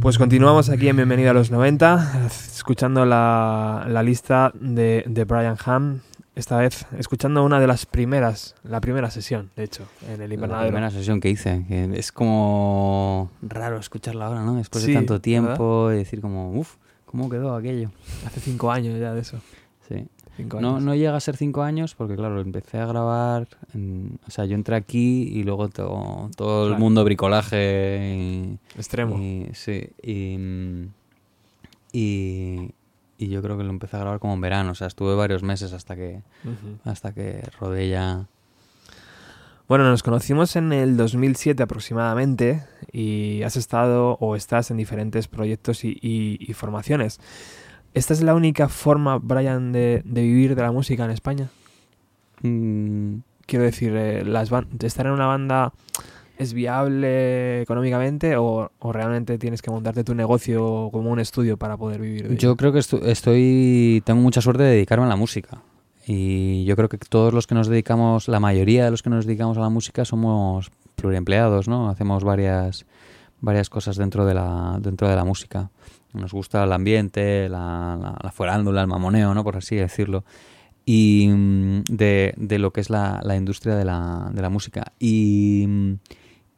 Pues continuamos aquí en Bienvenido a los 90, escuchando la, la lista de, de Brian Ham. Esta vez escuchando una de las primeras, la primera sesión, de hecho, en el La invernadero. primera sesión que hice, que es como raro escucharla ahora, ¿no? Después Sí, de tanto tiempo y decir como, uff, ¿cómo quedó aquello? Hace cinco años ya de eso. Cinco No, años. no llega a ser cinco años porque, claro, empecé a grabar. en- o sea, yo entré aquí y luego to- todo el mundo bricolaje. Y, Extremo. y- sí. Y, y, y yo creo que lo empecé a grabar como en verano. O sea, estuve varios meses hasta que, Ujú. hasta que rodé ya. Bueno, nos conocimos en el 2007 aproximadamente y has estado o estás en diferentes proyectos y, y- y formaciones. ¿Esta es la única forma, Brian, de, de vivir de la música en España? Mm, Quiero decir, eh, las ¿estar en una banda es viable económicamente o, o realmente tienes que montarte tu negocio como un estudio para poder vivir de ello? Yo creo que estu- estoy. Tengo mucha suerte de dedicarme a la música. Y yo creo que todos los que nos dedicamos, la mayoría de los que nos dedicamos a la música somos pluriempleados, ¿no? Hacemos varias, varias cosas dentro de la, dentro de la música. Nos gusta el ambiente, la, la, la farándula, el mamoneo, ¿no? Por así decirlo. Y mm, de, de lo que es la, la industria de la, de la música. Y, mm,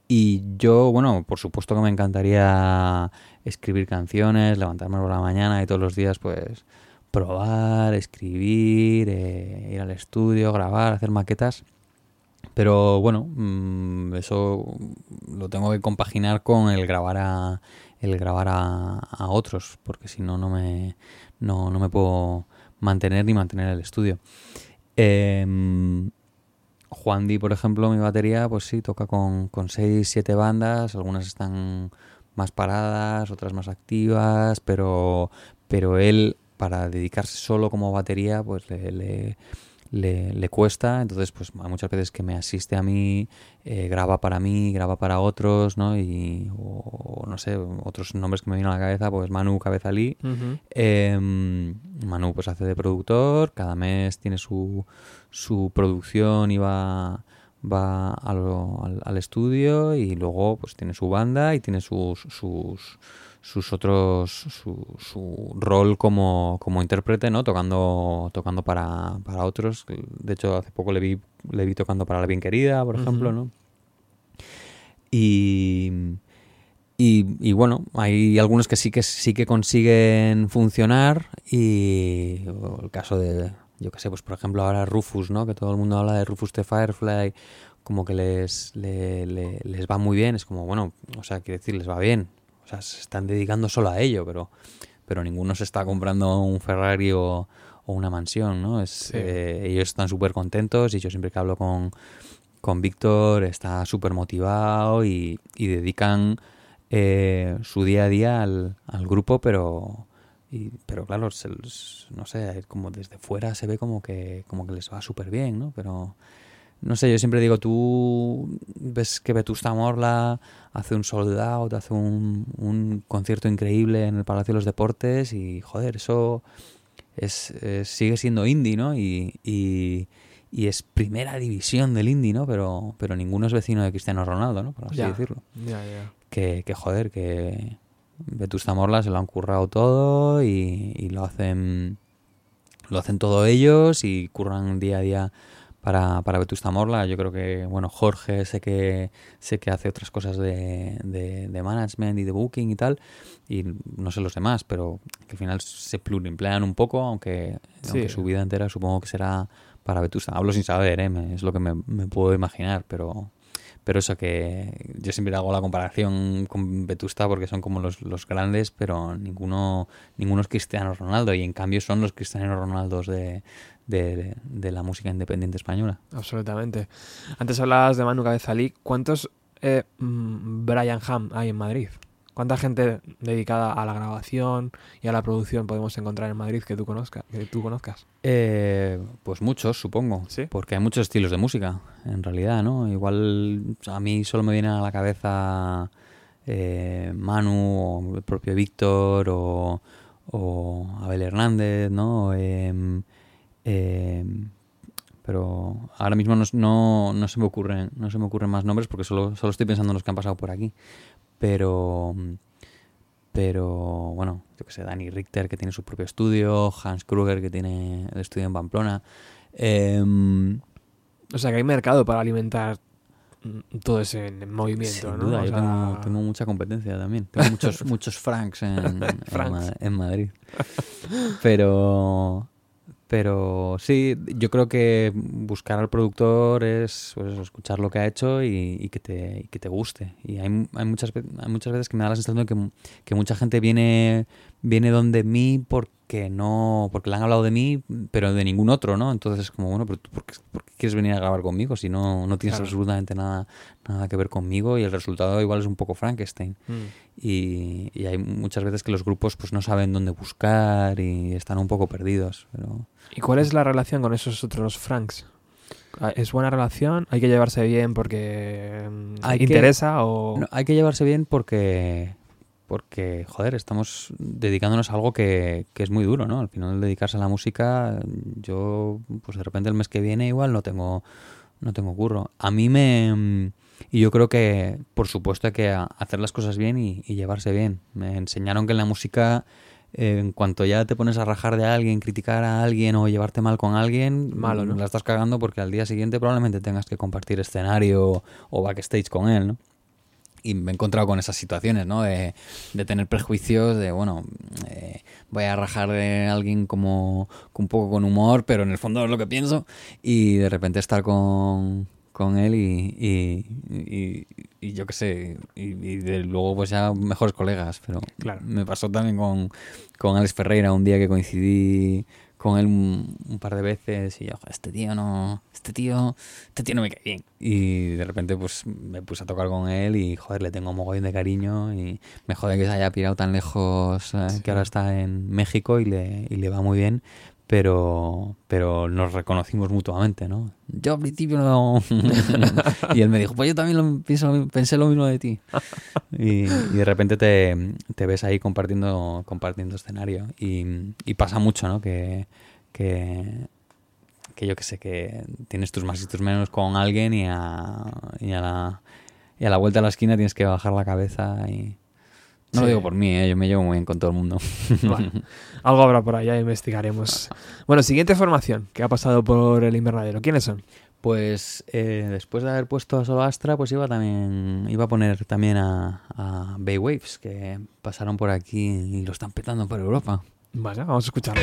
y yo, bueno, por supuesto que me encantaría escribir canciones, levantarme por la mañana y todos los días, pues, probar, escribir, eh, ir al estudio, grabar, hacer maquetas. Pero bueno, mm, eso lo tengo que compaginar con el grabar a, el grabar a, a otros, porque si no, no me, no, no me puedo mantener ni mantener el estudio. Em, Juan Di, por ejemplo, mi batería, pues sí, toca con, con seis, siete bandas, algunas están más paradas, otras más activas, pero, pero él, para dedicarse solo como batería, pues le, le- le cuesta, entonces pues hay muchas veces que me asiste a mí, eh, graba para mí, graba para otros, ¿no? Y, o, no sé, otros nombres que me vienen a la cabeza, pues Manu Cabezalí, Ujú. Em, Manu pues hace de productor, cada mes tiene su, su producción y va, va al, al estudio y luego pues tiene su banda y tiene sus, sus, sus otros su, su rol como, como intérprete, ¿no? Tocando, tocando para, para otros. De hecho, hace poco le vi, le vi tocando para La Bien Querida, por ejemplo. ¿no? Y, y, y bueno, hay algunos que sí que sí que consiguen funcionar y el caso de, yo que sé, pues por ejemplo ahora Rufus, ¿no? Que todo el mundo habla de Rufus the Firefly, como que les, le- le- les va muy bien, es como, bueno, o sea, quiere decir, les va bien, o sea, se están dedicando solo a ello, pero, pero ninguno se está comprando un Ferrari o, o una mansión, ¿no? Es, Sí. eh, ellos están súper contentos y yo siempre que hablo con, con Víctor está súper motivado y, y dedican eh, su día a día al, al grupo, pero y- pero claro, se no sé, como desde fuera se ve como que como que les va súper bien, ¿no? Pero no sé, yo siempre digo, tú ves que Vetusta Morla hace un sold out, hace un, un concierto increíble en el Palacio de los Deportes y joder, eso es, es- sigue siendo indie, ¿no? Y, y, y es primera división del indie, ¿no? Pero, pero ninguno es vecino de Cristiano Ronaldo, ¿no? Por así decirlo. Ya, ya. Que, que joder, que Vetusta Morla se lo han currado todo y, y lo hacen lo hacen todo ellos y curran día a día para, para Vetusta Morla. Yo creo que, bueno, Jorge sé que sé que hace otras cosas de, de, de management y de booking y tal, y no sé los demás, pero que al final se pluriemplean un poco, aunque, Sí. aunque su vida entera supongo que será para Vetusta. Hablo sin saber, ¿eh? Me- es lo que me, me puedo imaginar, pero pero eso que yo siempre hago la comparación con Vetusta porque son como los, los grandes, pero ninguno, ninguno es Cristiano Ronaldo y en cambio son los Cristiano Ronaldos de, de, de la música independiente española. Absolutamente. Antes hablabas de Manu Cabezalí. ¿Cuántos eh, mm, Brian Ham hay en Madrid? ¿Cuánta gente dedicada a la grabación y a la producción podemos encontrar en Madrid que tú conozcas? Que tú conozcas? Eh, pues muchos, supongo. ¿Sí? Porque hay muchos estilos de música, en realidad, ¿no? Igual a mí solo me viene a la cabeza eh, Manu, o el propio Víctor, o, o Abel Hernández, ¿no? Em, em, pero ahora mismo no, no, no se me ocurren no se me ocurren más nombres porque solo, solo estoy pensando en los que han pasado por aquí pero pero bueno yo que sé Dani Richter que tiene su propio estudio Hans Kruger que tiene el estudio en Pamplona Em, O sea que hay mercado para alimentar todo ese movimiento, sin ¿no? duda, O yo sea, tengo, tengo mucha competencia también tengo muchos muchos franks en, Franks. En Madrid pero pero sí yo creo que buscar al productor es pues escuchar lo que ha hecho y, y que te y que te guste. Y hay, hay muchas hay muchas veces que me da la sensación de que, que mucha gente viene viene donde mí porque no porque le han hablado de mí pero de ningún otro no entonces es como bueno pero tú por qué, por qué quieres venir a grabar conmigo si no no tienes Claro. absolutamente nada nada que ver conmigo y el resultado igual es un poco Frankenstein mm. y, y hay muchas veces que los grupos pues no saben dónde buscar y están un poco perdidos pero ¿Y cuál es la relación con esos otros Franks? Ah, ¿Es buena relación? ¿Hay que llevarse bien porque mm, que- interesa o...? No, hay que llevarse bien porque porque joder estamos dedicándonos a algo que, que es muy duro no al final dedicarse a la música yo pues de repente el mes que viene igual no tengo no tengo curro. A mí me y yo creo que por supuesto hay que hacer las cosas bien y, y llevarse bien. Me enseñaron que en la música eh, en cuanto ya te pones a rajar de alguien criticar a alguien o llevarte mal con alguien Malo, ¿no? la estás cagando porque al día siguiente probablemente tengas que compartir escenario o backstage con él no y me he encontrado con esas situaciones, ¿no? De, de tener prejuicios, de, bueno, eh, voy a rajar de alguien como un poco con humor, pero en el fondo es lo que pienso, y de repente estar con, con él y, y, y- y yo qué sé, y, de luego pues ya mejores colegas, pero Claro. me pasó también con, con Alex Ferreira un día que coincidí con él un, un par de veces y yo, "Joder, este tío no, este tío, este tío no me cae bien. Y de repente pues me puse a tocar con él y joder, le tengo mogollón de cariño y me jode que se haya pirado tan lejos, eh, Sí. que ahora está en México y le, y le va muy bien. Pero, pero nos reconocimos mutuamente, ¿no? Yo al principio no... y él me dijo, pues yo también lo pensé lo mismo de ti. Y, de repente te, ves ahí compartiendo, compartiendo escenario. Y, pasa mucho, ¿no? Que, que, yo que sé, que tienes tus más y tus menos con alguien y a, y a, la, y a la vuelta a la esquina tienes que bajar la cabeza y... No lo digo por mí, ¿eh? yo me llevo muy bien con todo el mundo. Bueno, algo habrá por allá, investigaremos. Bueno, siguiente formación que ha pasado por el invernadero. ¿Quiénes son? Pues eh, después de haber puesto a solo Astra, pues iba también iba a poner también a, a Bay Waves, que pasaron por aquí y lo están petando por Europa. Vaya, vamos a escucharlo.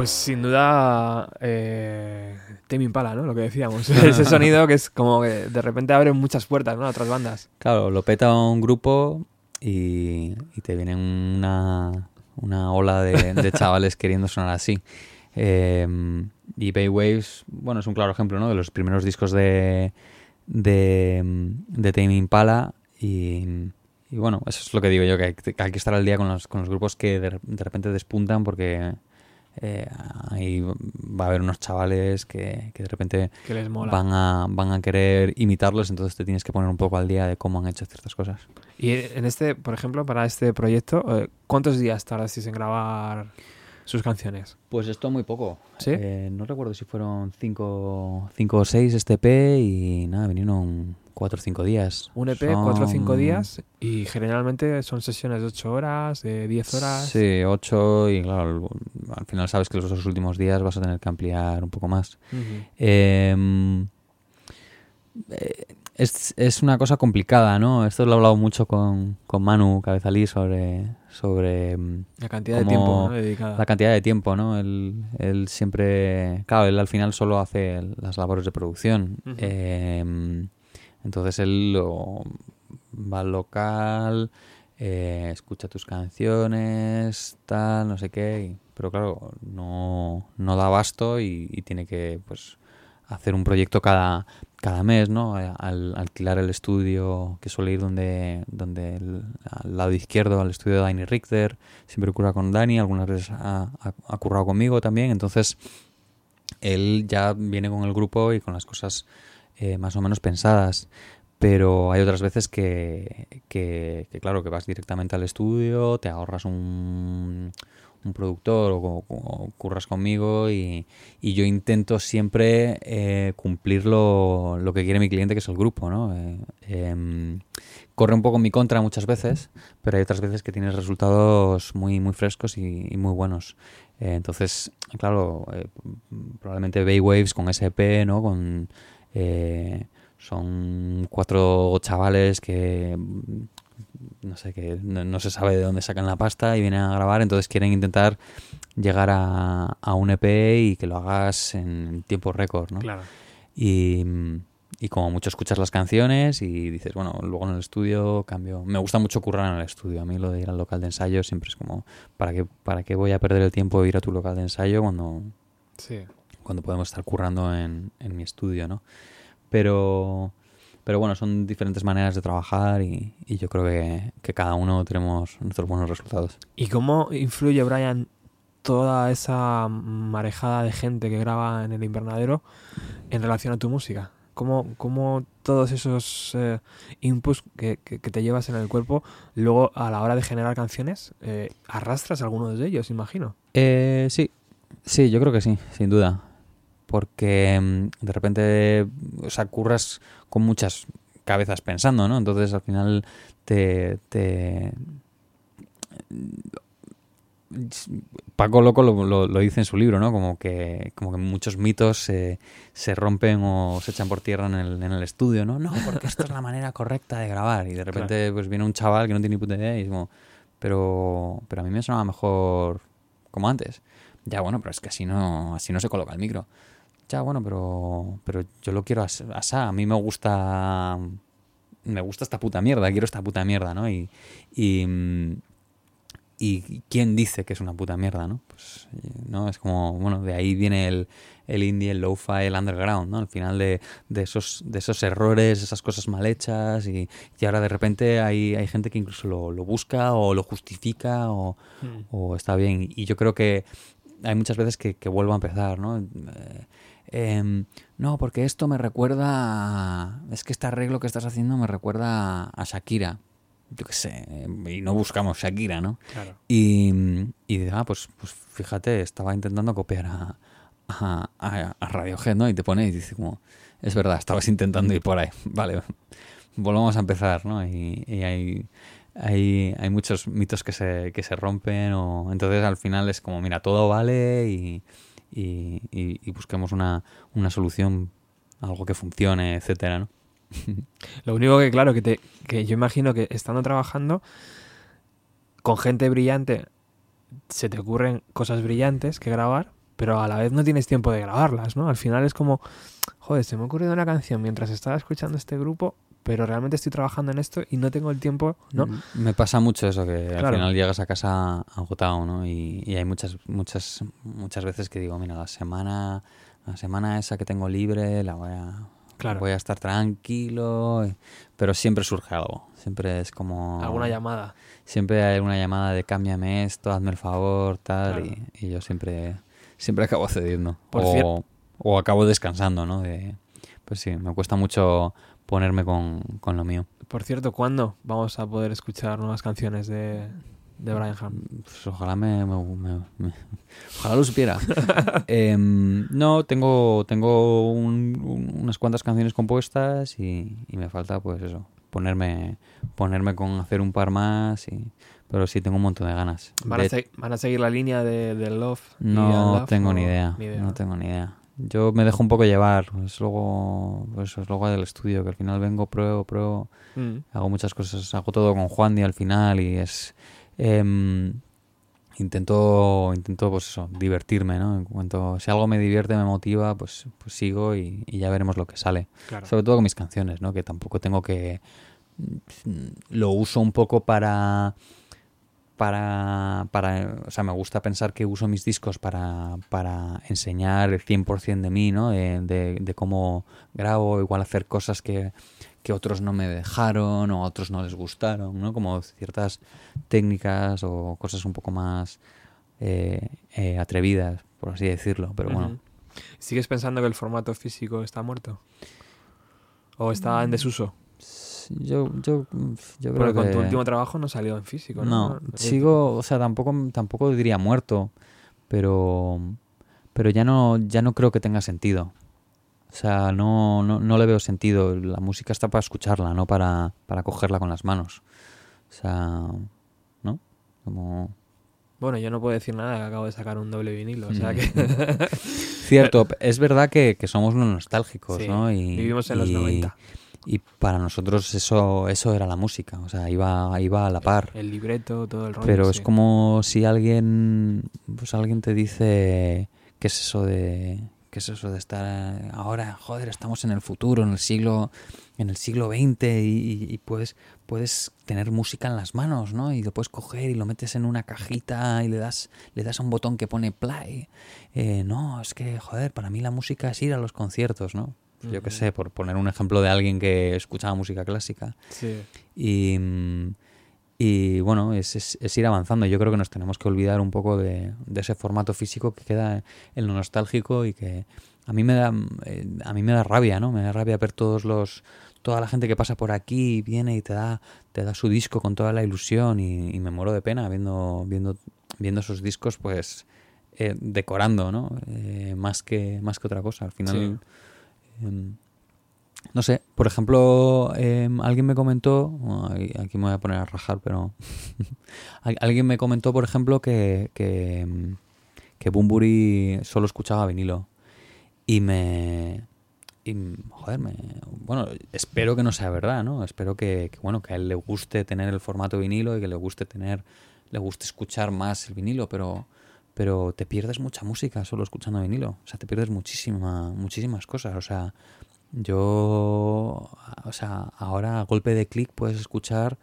Pues sin duda, eh, Tame Impala, ¿no? Lo que decíamos. Ese sonido que es como que de repente abre muchas puertas, ¿no? A otras bandas. Claro, lo peta un grupo y, y te viene una, una ola de, de chavales queriendo sonar así. Eh, y Bay Waves, bueno, es un claro ejemplo, ¿no? De los primeros discos de, de, de Tame Impala y, y bueno, eso es lo que digo yo, que hay, que estar al día con los, con los grupos que de, de repente despuntan porque eh, ahí va a haber unos chavales que, que de repente Que les mola. van a, van a querer imitarlos, entonces te tienes que poner un poco al día de cómo han hecho ciertas cosas. Y en este, por ejemplo, para este proyecto, eh, ¿cuántos días tardasteis en grabar sus canciones? Pues esto muy poco. ¿Sí? Eh, no recuerdo si fueron cinco, cinco o seis este EP y nada, vinieron cuatro o cinco días. Un EP, Son- cuatro o cinco días, y generalmente son sesiones de ocho horas, de diez horas. Sí, ocho y claro, al- al final sabes que los dos últimos días vas a tener que ampliar un poco más. Ujú. Eh, eh, es, es una cosa complicada, ¿no? Esto lo he hablado mucho con, con Manu Cabezalí sobre, sobre mm, La cantidad de tiempo ¿no? dedicada. la cantidad de tiempo, ¿no? Él, él siempre, claro, él al final solo hace las labores de producción. Eh, entonces él lo- va al local, eh, escucha tus canciones, tal, no sé qué, y- pero claro, no, no da abasto y, y tiene que, pues, hacer un proyecto cada, cada mes, ¿no? Al alquilar el estudio, que suele ir donde, donde el- al lado izquierdo, al estudio de Dani Richter, siempre curra con Dani, algunas veces ha, ha- ha currado conmigo también, entonces él ya viene con el grupo y con las cosas eh, más o menos pensadas. Pero hay otras veces que, que, claro, que vas directamente al estudio, te ahorras un, un productor o, curras conmigo y, yo intento siempre eh, cumplir lo, lo que quiere mi cliente, que es el grupo, ¿no? Eh, em, corre un poco en mi contra muchas veces, pero hay otras veces que tienes resultados muy, muy frescos y, muy buenos. Eh, entonces, claro, probablemente Bay Waves con SP, ¿no? Con, son cuatro chavales que no sé, que no, no se sabe de dónde sacan la pasta y vienen a grabar, entonces quieren intentar llegar a, a un EP y que lo hagas en tiempo récord, ¿no? Claro. Y, y como mucho escuchas las canciones y dices, bueno, luego en el estudio cambio. Me gusta mucho currar en el estudio. A mí lo de ir al local de ensayo siempre es como, ¿para qué, para qué voy a perder el tiempo de ir a tu local de ensayo cuando, Sí. cuando podemos estar currando en, en mi estudio, ¿no? Pero, pero bueno, son diferentes maneras de trabajar y, y yo creo que, que cada uno tenemos nuestros buenos resultados. ¿Y cómo influye, Brian, toda esa marejada de gente que graba en el invernadero en relación a tu música? ¿Cómo, cómo todos esos eh, inputs que, que- que te llevas en el cuerpo, luego a la hora de generar canciones, eh, arrastras algunos de ellos, imagino? Eh, sí, sí, yo creo que sí, sin duda. Porque mm, de repente, o sea, curras con muchas cabezas pensando, ¿no? Entonces al final te... te... Paco Loco lo, lo- lo dice en su libro, ¿no? Como que, como que muchos mitos se, se rompen o se echan por tierra en el, en el estudio, ¿no? No, porque esto es la manera correcta de grabar. Y de repente pues viene un chaval que no tiene ni puta idea y es como, pero, pero a mí me sonaba mejor como antes. Ya, bueno, pero es que así no, así no se coloca el micro. Ya, bueno, pero, pero yo lo quiero as- asá. A mí me gusta, me gusta esta puta mierda, quiero esta puta mierda, ¿no? Y, y, y quién dice que es una puta mierda, ¿no? Pues, ¿no? Es como, bueno, de ahí viene el, el indie, el lo-fi, el underground, ¿no? Al final de, de, esos, de esos errores, esas cosas mal hechas y, y ahora de repente hay, hay gente que incluso lo, lo busca o lo justifica o, o está bien. Y yo creo que hay muchas veces que, que vuelvo a empezar, ¿no? Eh, em, no, porque esto me recuerda a- Es que este arreglo que estás haciendo me recuerda a Shakira. Yo qué sé, y no buscamos Shakira, ¿no? Claro. Y, y ah, pues, pues fíjate, estaba intentando copiar a, a, a- a Radiohead, ¿no? Y te pone y dice como, es verdad, estabas intentando ir por ahí. Vale, volvamos a empezar, ¿no? Y, y hay, hay, hay muchos mitos que se, que se rompen o entonces al final es como, mira, todo vale y, y, busquemos una, una solución, algo que funcione, etcétera, ¿no? Lo único que, claro, que, te, que yo imagino que estando trabajando con gente brillante, se te ocurren cosas brillantes que grabar, pero a la vez no tienes tiempo de grabarlas, ¿no? Al final es como, joder, se me ha ocurrido una canción mientras estaba escuchando este grupo, pero realmente estoy trabajando en esto y no tengo el tiempo, ¿no? Me pasa mucho eso, que al final llegas a casa agotado, ¿no? Y, y hay muchas, muchas, muchas veces que digo, mira, la semana, la semana esa que tengo libre, la voy a, Claro. voy a estar tranquilo, pero siempre surge algo, siempre es como... Alguna llamada. Siempre hay una llamada de cámbiame esto, hazme el favor, tal, Claro. y, y yo siempre, siempre acabo cediendo. Por o, acabo descansando, ¿no? De, pues sí, me cuesta mucho ponerme con, con lo mío. Por cierto, ¿cuándo vamos a poder escuchar nuevas canciones de, de Brian Ham? Pues ojalá me, me- me- me- ojalá lo supiera. Em, no, tengo, tengo un- un- unas cuantas canciones compuestas y, y me falta, pues eso, ponerme, ponerme con hacer un par más. Y, pero sí, tengo un montón de ganas. ¿Van, a, De- se- van a seguir la línea de, de Love? no tengo o- ni idea, ni idea? No tengo ni idea. Yo me dejo un poco llevar. Es luego, pues es luego del estudio, que al final vengo, pruebo, pruebo. Mm. hago muchas cosas, hago todo con Juan y al final y es em, intento intento pues eso, divertirme, ¿no? En cuanto si algo me divierte, me motiva, pues pues sigo y, y ya veremos lo que sale. Claro. Sobre todo con mis canciones, ¿no? Que tampoco tengo que mm, lo uso un poco para para, para, o sea, me gusta pensar que uso mis discos para, para enseñar el 100% de mí, ¿no? De, de- de cómo grabo, igual hacer cosas que, que otros no me dejaron o a otros no les gustaron, ¿no? Como ciertas técnicas o cosas un poco más eh, eh, atrevidas, por así decirlo. Pero bueno. ¿Sigues pensando que el formato físico está muerto? ¿O está Mm. en desuso? Yo, yo, yo creo Porque con que... tu último trabajo no salió en físico, ¿no? No, sigo, o sea, tampoco, tampoco diría muerto, pero, pero ya no, ya no creo que tenga sentido. O sea, no, no, no le veo sentido. La música está para escucharla, no para, para cogerla con las manos. O sea, ¿no? Como... Bueno, yo no puedo decir nada, que acabo de sacar un doble vinilo, o sea Mm. que... Cierto, es verdad que, que somos unos nostálgicos, Sí, ¿no? Y, vivimos en los y- 90. Y para nosotros eso, eso era la música, o sea, iba, iba a la par. El libreto, todo el rollo. Pero es como si alguien, pues alguien te dice, ¿qué es eso de, qué es eso de estar ahora, joder, estamos en el futuro, en el siglo, en el siglo XX y, y- y puedes, puedes tener música en las manos, ¿no? Y lo puedes coger y lo metes en una cajita y le das, le das a un botón que pone play. Eh, no, es que, joder, para mí la música es ir a los conciertos, ¿no? Yo qué sé, por poner un ejemplo de alguien que escuchaba música clásica. Sí. Y, y bueno, es, es- es ir avanzando. Yo creo que nos tenemos que olvidar un poco de, de ese formato físico que queda en lo nostálgico y que a mí me da eh, a mí me da rabia, ¿no? Me da rabia ver todos los toda la gente que pasa por aquí y viene y te da te da su disco con toda la ilusión y, y me muero de pena viendo viendo viendo esos discos pues eh, decorando, ¿no? Eh, más que más que otra cosa. Al final em, no sé, por ejemplo, em, alguien me comentó, aquí me voy a poner a rajar, pero Al- alguien me comentó, por ejemplo, que, que, em, que Bumburi solo escuchaba vinilo. Y me... Y, joder, me, bueno, espero que no sea verdad, ¿no? Espero que, que, bueno, que a él le guste tener el formato vinilo y que le guste tener, le guste escuchar más el vinilo, pero, pero te pierdes mucha música solo escuchando vinilo. O sea, te pierdes muchísima, muchísimas cosas. O sea, yo, o sea, ahora a golpe de clic puedes escuchar,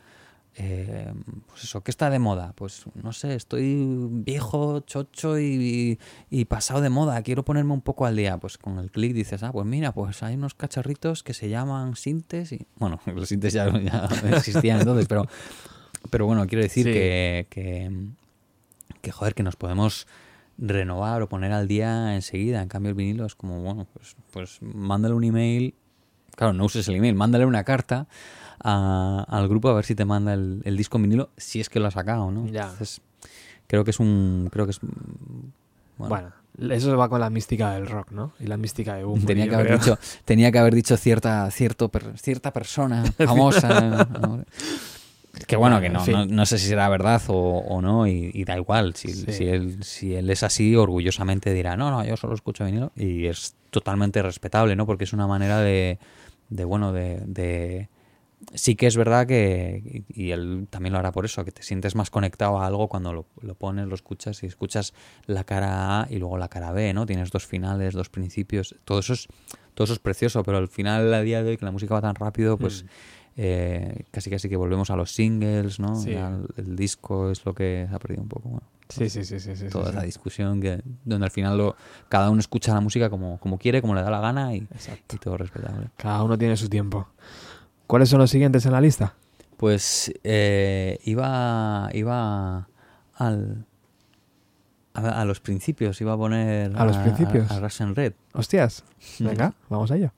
eh, pues eso, ¿qué está de moda? Pues no sé, estoy viejo, chocho y, y pasado de moda, quiero ponerme un poco al día. Pues con el clic dices, ah, pues mira, pues hay unos cacharritos que se llaman sintes y, bueno, los sintes ya, ya existían entonces, pero, pero bueno, quiero decir Sí. que, que, que, joder, que nos podemos renovar o poner al día enseguida. En cambio, el vinilo es como, bueno, pues, pues mándale un email. Claro, no uses el email, mándale una carta a- al grupo a ver si te manda el, el disco en vinilo, si es que lo ha sacado, ¿no? Ya. Entonces, creo que es un. Creo que es. mm, Bueno, eso va con la mística del rock, ¿no? Y la mística de Bunbury, tenía que haber dicho, tenía que haber dicho cierta, cierto, per- cierta persona famosa. ¿no? Que bueno, que no, no, no sé si será verdad o, o no, y, y da igual. Si, Sí. si, él, si él es así, orgullosamente dirá, no, no, yo solo escucho vinilo. Y es totalmente respetable, ¿no? Porque es una manera de, de bueno, de, de, sí que es verdad que, y él también lo hará por eso, que te sientes más conectado a algo cuando lo, lo pones, lo escuchas y escuchas la cara A y luego la cara B, ¿no? Tienes dos finales, dos principios, todo eso es, todo eso es precioso, pero al final, a día de hoy, que la música va tan rápido, pues eh, casi casi que volvemos a los singles, ¿no? Sí. El, el disco es lo que se ha perdido un poco, bueno, Sí, sí, sí, sí. sí, toda sí, sí. discusión que donde al final lo, cada uno escucha la música como, como quiere, como le da la gana y, Exacto. y todo respetable. Cada uno tiene su tiempo. ¿Cuáles son los siguientes en la lista? Pues eh, iba, iba al, a, a los principios, iba a poner ¿A los principios? a, a Russian Red. Hostias. Venga, vamos a ello.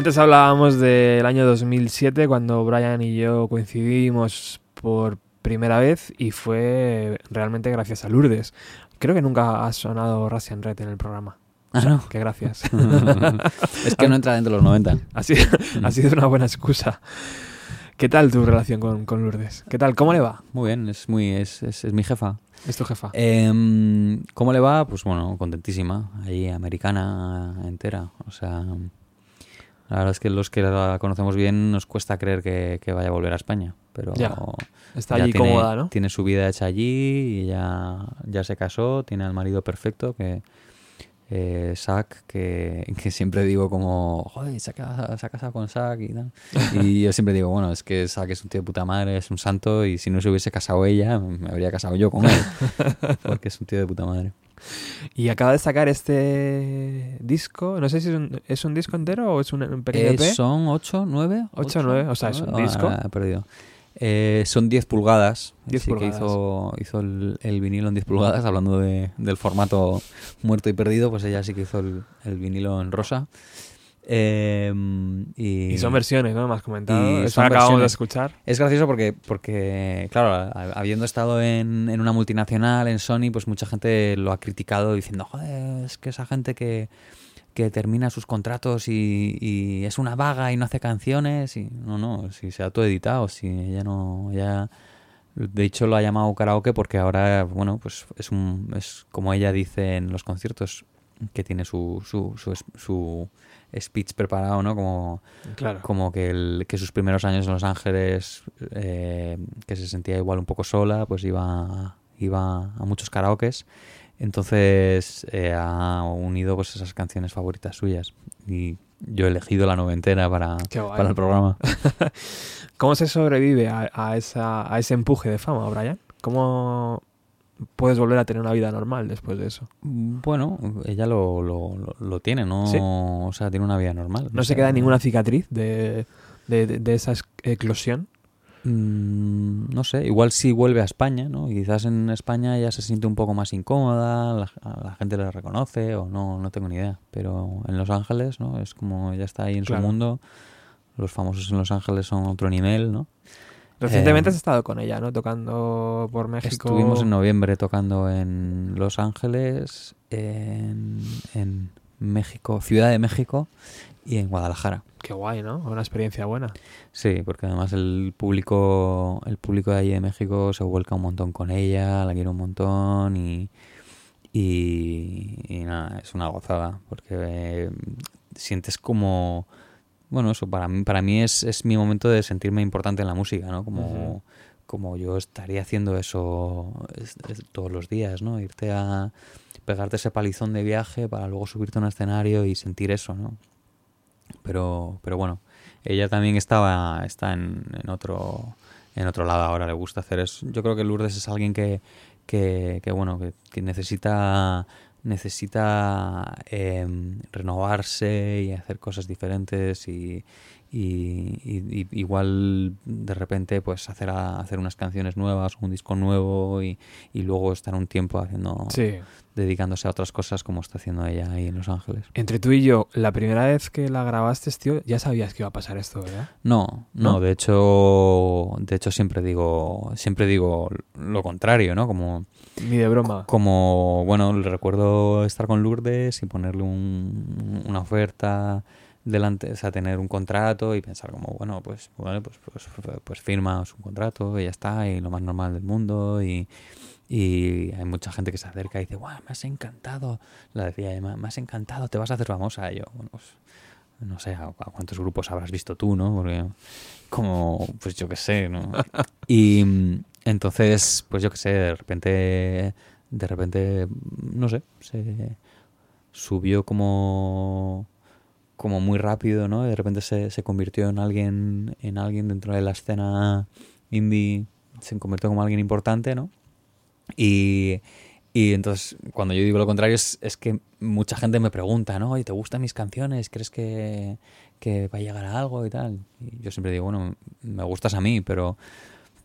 Antes hablábamos del año 2007 cuando Brian y yo coincidimos por primera vez y fue realmente gracias a Lourdes. Creo que nunca ha sonado Russian Red en el programa. O Ah, sea, ¿no? que gracias. es que no entra dentro de los 90. ha, sido, ha sido una buena excusa. ¿Qué tal tu relación con, con Lourdes? ¿Qué tal? ¿Cómo le va? Muy bien, es muy es, es, es mi jefa. Es tu jefa. Em, ¿Cómo le va? Pues bueno, contentísima. Allí, americana entera. O sea, la verdad es que los que la conocemos bien nos cuesta creer que, que vaya a volver a España. Pero Ya. Está ya allí tiene, cómoda, ¿no? Tiene su vida hecha allí y ya, ya se casó, tiene al marido perfecto que eh, que, que siempre digo como, joder, se ha, casado, se ha casado con Zack y tal. Y yo siempre digo, bueno, es que Zack es un tío de puta madre, es un santo y si no se hubiese casado ella, me habría casado yo con él. Porque es un tío de puta madre. Y acaba de sacar este disco. No sé si es un, ¿es un disco entero o es un, un pequeño Eh, EP. son 8, 9. Ocho, nueve, o sea, es un disco. he perdido. Eh, son 10 pulgadas. 10 Así pulgadas. que hizo, hizo el, el vinilo en 10 pulgadas, hablando de- del formato muerto y perdido, pues ella sí que hizo el, el vinilo en rosa. Eh, y, Y son versiones, ¿no? Has comentado. Eso acabamos de escuchar. Es gracioso porque, porque claro, habiendo estado en, en una multinacional, en Sony, pues mucha gente lo ha criticado diciendo, joder, es que esa gente que, que termina sus contratos y, y es una vaga y no hace canciones. Y no, no, si se ha autoeditado, si ella no, ella... De hecho lo ha llamado karaoke porque ahora, bueno, pues es un, es como ella dice en los conciertos, que tiene su, su, su, su speech preparado, ¿no? Como, Claro. como que, el- que sus primeros años en Los Ángeles, eh, que se sentía igual un poco sola, pues iba, iba a muchos karaokes. Entonces eh, ha unido pues esas canciones favoritas suyas. Y yo he elegido la noventera para, para el programa. ¿Cómo se sobrevive a, a esa, a ese empuje de fama, Brian? ¿Cómo puedes volver a tener una vida normal después de eso? Bueno, ella lo, lo, lo- lo tiene, ¿no? ¿Sí? O sea, tiene una vida normal. ¿No se queda ninguna cicatriz de, de, de- de esa es- eclosión? Mm, no sé, igual si vuelve a España, ¿no? Y quizás en España ya se siente un poco más incómoda, la, la gente le reconoce o no, no tengo ni idea. Pero en Los Ángeles, ¿no? Es como ya está ahí en Claro. su mundo. Los famosos en Los Ángeles son otro nivel, ¿no? Recientemente Eh, has estado con ella, ¿no? Tocando por México. Estuvimos en noviembre tocando en Los Ángeles, en, en México, Ciudad de México y en Guadalajara. Qué guay, ¿no? Una experiencia buena. Sí, porque además el público, el público de allí de México se vuelca un montón con ella, la quiere un montón y, y, y nada, es una gozada, porque eh, sientes como, bueno, eso para mí, para mí es, es mi momento de sentirme importante en la música, ¿no? Como, como yo estaría haciendo eso es- es todos los días, ¿no? Irte a pegarte ese palizón de viaje para luego subirte a un escenario y sentir eso, ¿no? Pero, pero bueno, ella también estaba, está en, en otro en otro lado ahora, le gusta hacer eso. Yo creo que Lourdes es alguien que, que, que, bueno, que, que necesita necesita em, renovarse y hacer cosas diferentes y, y- y- y igual de repente pues hacer a- hacer unas canciones nuevas un disco nuevo y, y luego estar un tiempo haciendo Sí. dedicándose a otras cosas como está haciendo ella ahí en Los Ángeles Entre tú y yo, la primera vez que la grabaste, tío, ya sabías que iba a pasar esto, ¿verdad? No, no, ¿No? de hecho, de hecho siempre digo, siempre digo lo contrario, ¿no? Como, Ni de broma. como, bueno, recuerdo estar con Lourdes y ponerle un- una oferta delante, o sea, tener un contrato y pensar como, bueno, pues, vale, pues, pues, pues firmas un contrato y ya está, y lo más normal del mundo y, y hay mucha gente que se acerca y dice, guau, me has encantado, la decía, ella, me has encantado, te vas a hacer famosa, y yo, bueno, pues, no sé a, cuántos grupos habrás visto tú, ¿no? Porque como, pues yo qué sé, ¿no? Y entonces, pues yo qué sé, de repente, de repente, no sé, se subió como como muy rápido, ¿no? De repente se, se convirtió en alguien, en alguien dentro de la escena indie, se convirtió como alguien importante, ¿no? Y, y entonces, cuando yo digo lo contrario, es, es que mucha gente me pregunta, ¿no? Oye, ¿te gustan mis canciones? ¿Crees que, que va a llegar a algo y tal? Y yo siempre digo, bueno, me gustas a mí, pero,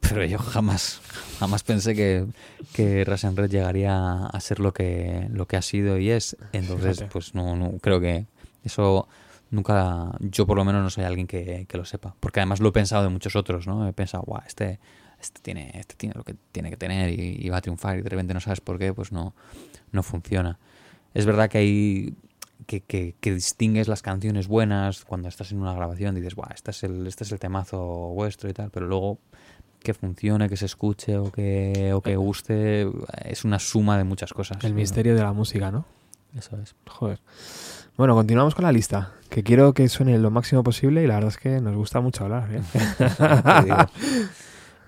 pero yo jamás, jamás pensé que, que Red llegaría a ser lo que, lo que ha sido y es. Entonces, Fíjate. pues no, no, creo que eso nunca, yo por lo menos no soy alguien que, que lo sepa. Porque además lo he pensado de muchos otros, ¿no? He pensado, guau, este, este tiene, este tiene lo que tiene que tener y, y va a triunfar y de repente no sabes por qué, pues no, no funciona. Es verdad que hay que, que, que distingues las canciones buenas cuando estás en una grabación, dices, guau, este es el, este es el temazo vuestro y tal, pero luego que funcione, que se escuche o que, o que guste, es una suma de muchas cosas. El misterio de la música, ¿no? Eso es. Joder. Bueno, continuamos con la lista, que quiero que suene lo máximo posible y la verdad es que nos gusta mucho hablar. ¿eh?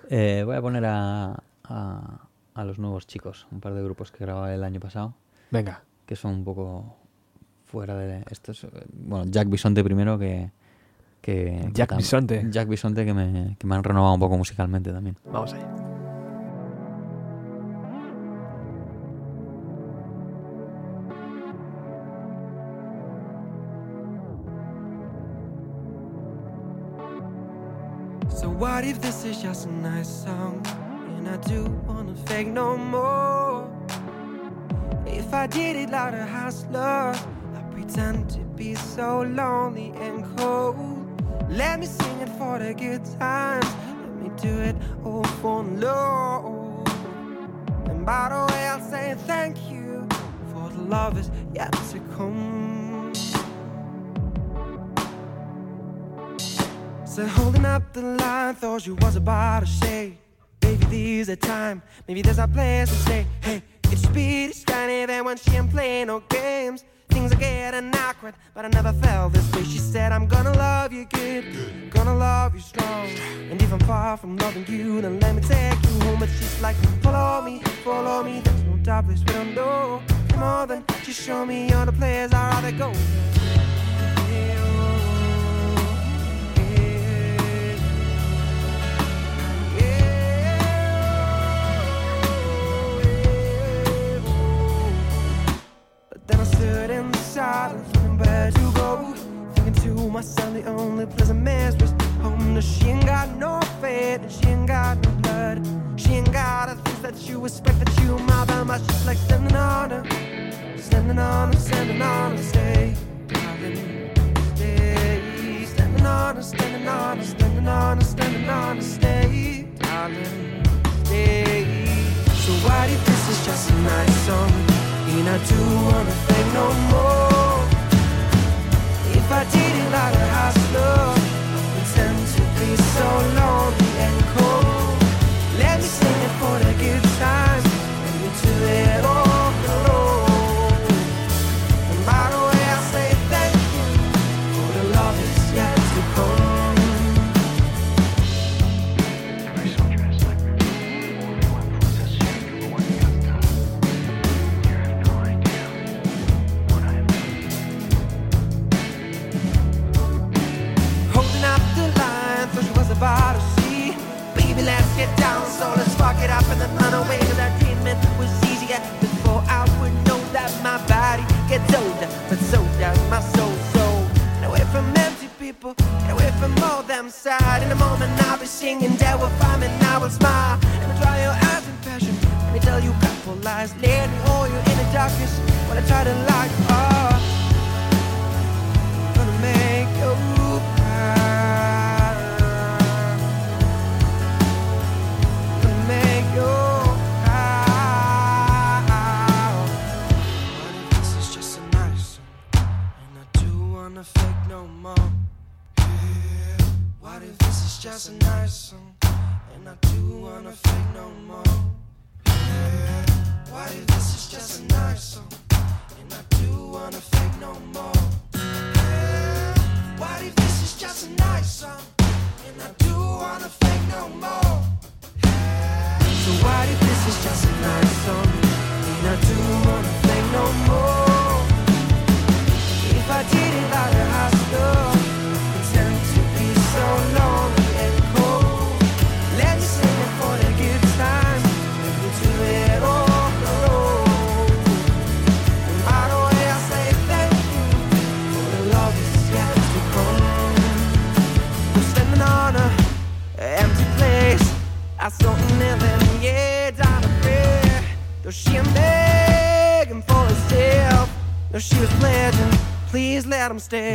Eh, voy a poner a, a, a los nuevos chicos, un par de grupos que grabé el año pasado, Venga, que son un poco fuera de estos. Bueno, Jack Bisonte primero, que. Que Jack que Bisonte. Jack Bisonte, que me, que me han renovado un poco musicalmente también. vamos allá. So what if this is just a nice song And I do wanna fake no more If I did it like a hustler I pretend to be so lonely and cold Let me sing it for the good times. Let me do it all for low And by the way I'll say thank you For the love is yet to come. So holding up the line, thought you was about to say Maybe there's a time, maybe there's a place to stay. Hey, It's speed, it's shiny, then when she ain't playing no games. Things are getting awkward, but I never felt this way. She said, I'm gonna love you good, gonna love you strong. And if I'm far from loving you, then let me take you home. But she's like, follow me, follow me. There's no dark place we don't know. Come on, then just show me all the places I'd rather go. I in the silence, looking where to go. Thinking to myself, the only place I miss was home. No, she ain't got no faith, and she ain't got no blood. She ain't got the things that you expect that you mother, but she's like standing on her, standing on her, standing on her, stay, darling, stay, standing on her, standing on her, standing on her, standing on her, stay, darling, stay. So what if this is just a nice song? And I do wanna think no more. If I did it like a hustler,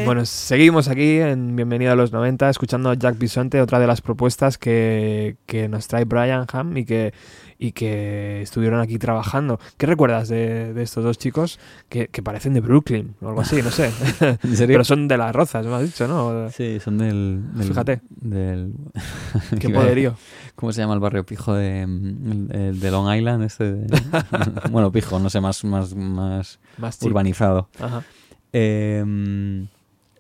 Bueno, seguimos aquí en Bienvenido a los 90 escuchando a Jack Bisonte, otra de las propuestas que, que nos trae Brian Ham y que, y que estuvieron aquí trabajando. ¿Qué recuerdas de, de estos dos chicos que, que parecen de Brooklyn o algo así? No sé. ¿En serio? Pero son de las rozas, me has dicho, ¿no? Sí, son del... del- Fíjate. Del... Qué poderío. ¿Cómo se llama el barrio pijo de, Long Island? Este de- bueno, pijo, no sé, más, más, más Más urbanizado. Ajá. Eh,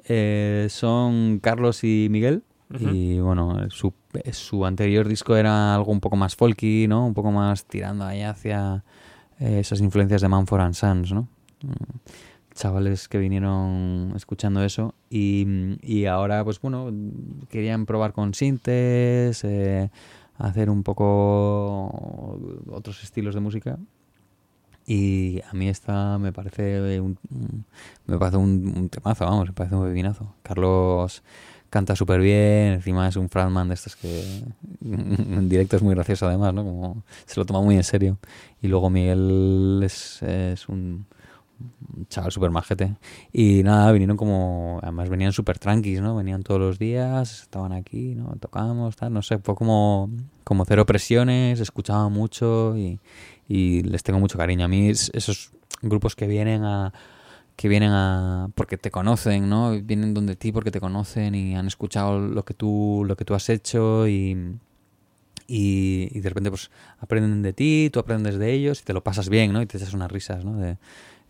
eh, son Carlos y Miguel. Y bueno, su, su anterior disco era algo un poco más folky, ¿no? Un poco más tirando ahí hacia eh, esas influencias de Manford and Sons, ¿no? Mm, Chavales que vinieron escuchando eso y, y ahora, pues bueno, querían probar con sintes, eh, hacer un poco otros estilos de música y a mí esta me parece un, me parece un, un temazo, vamos, me parece un bebinazo. Carlos canta súper bien, encima es un frontman de estos que en directo es muy gracioso además, ¿no? Como se lo toma muy en serio. Y luego Miguel es, es un, chaval súper majete. Y nada, vinieron como, además venían súper tranquis, ¿no? Venían todos los días, estaban aquí, ¿no? Tocábamos, tal, no sé, fue como, como cero presiones, escuchaba mucho y, y les tengo mucho cariño. A mí es- esos grupos que vienen a que vienen a porque te conocen, ¿no? Vienen donde ti porque te conocen y han escuchado lo que tú lo que tú has hecho y y, y de repente pues aprenden de ti, tú aprendes de ellos y te lo pasas bien, ¿no? Y te echas unas risas, ¿no? De,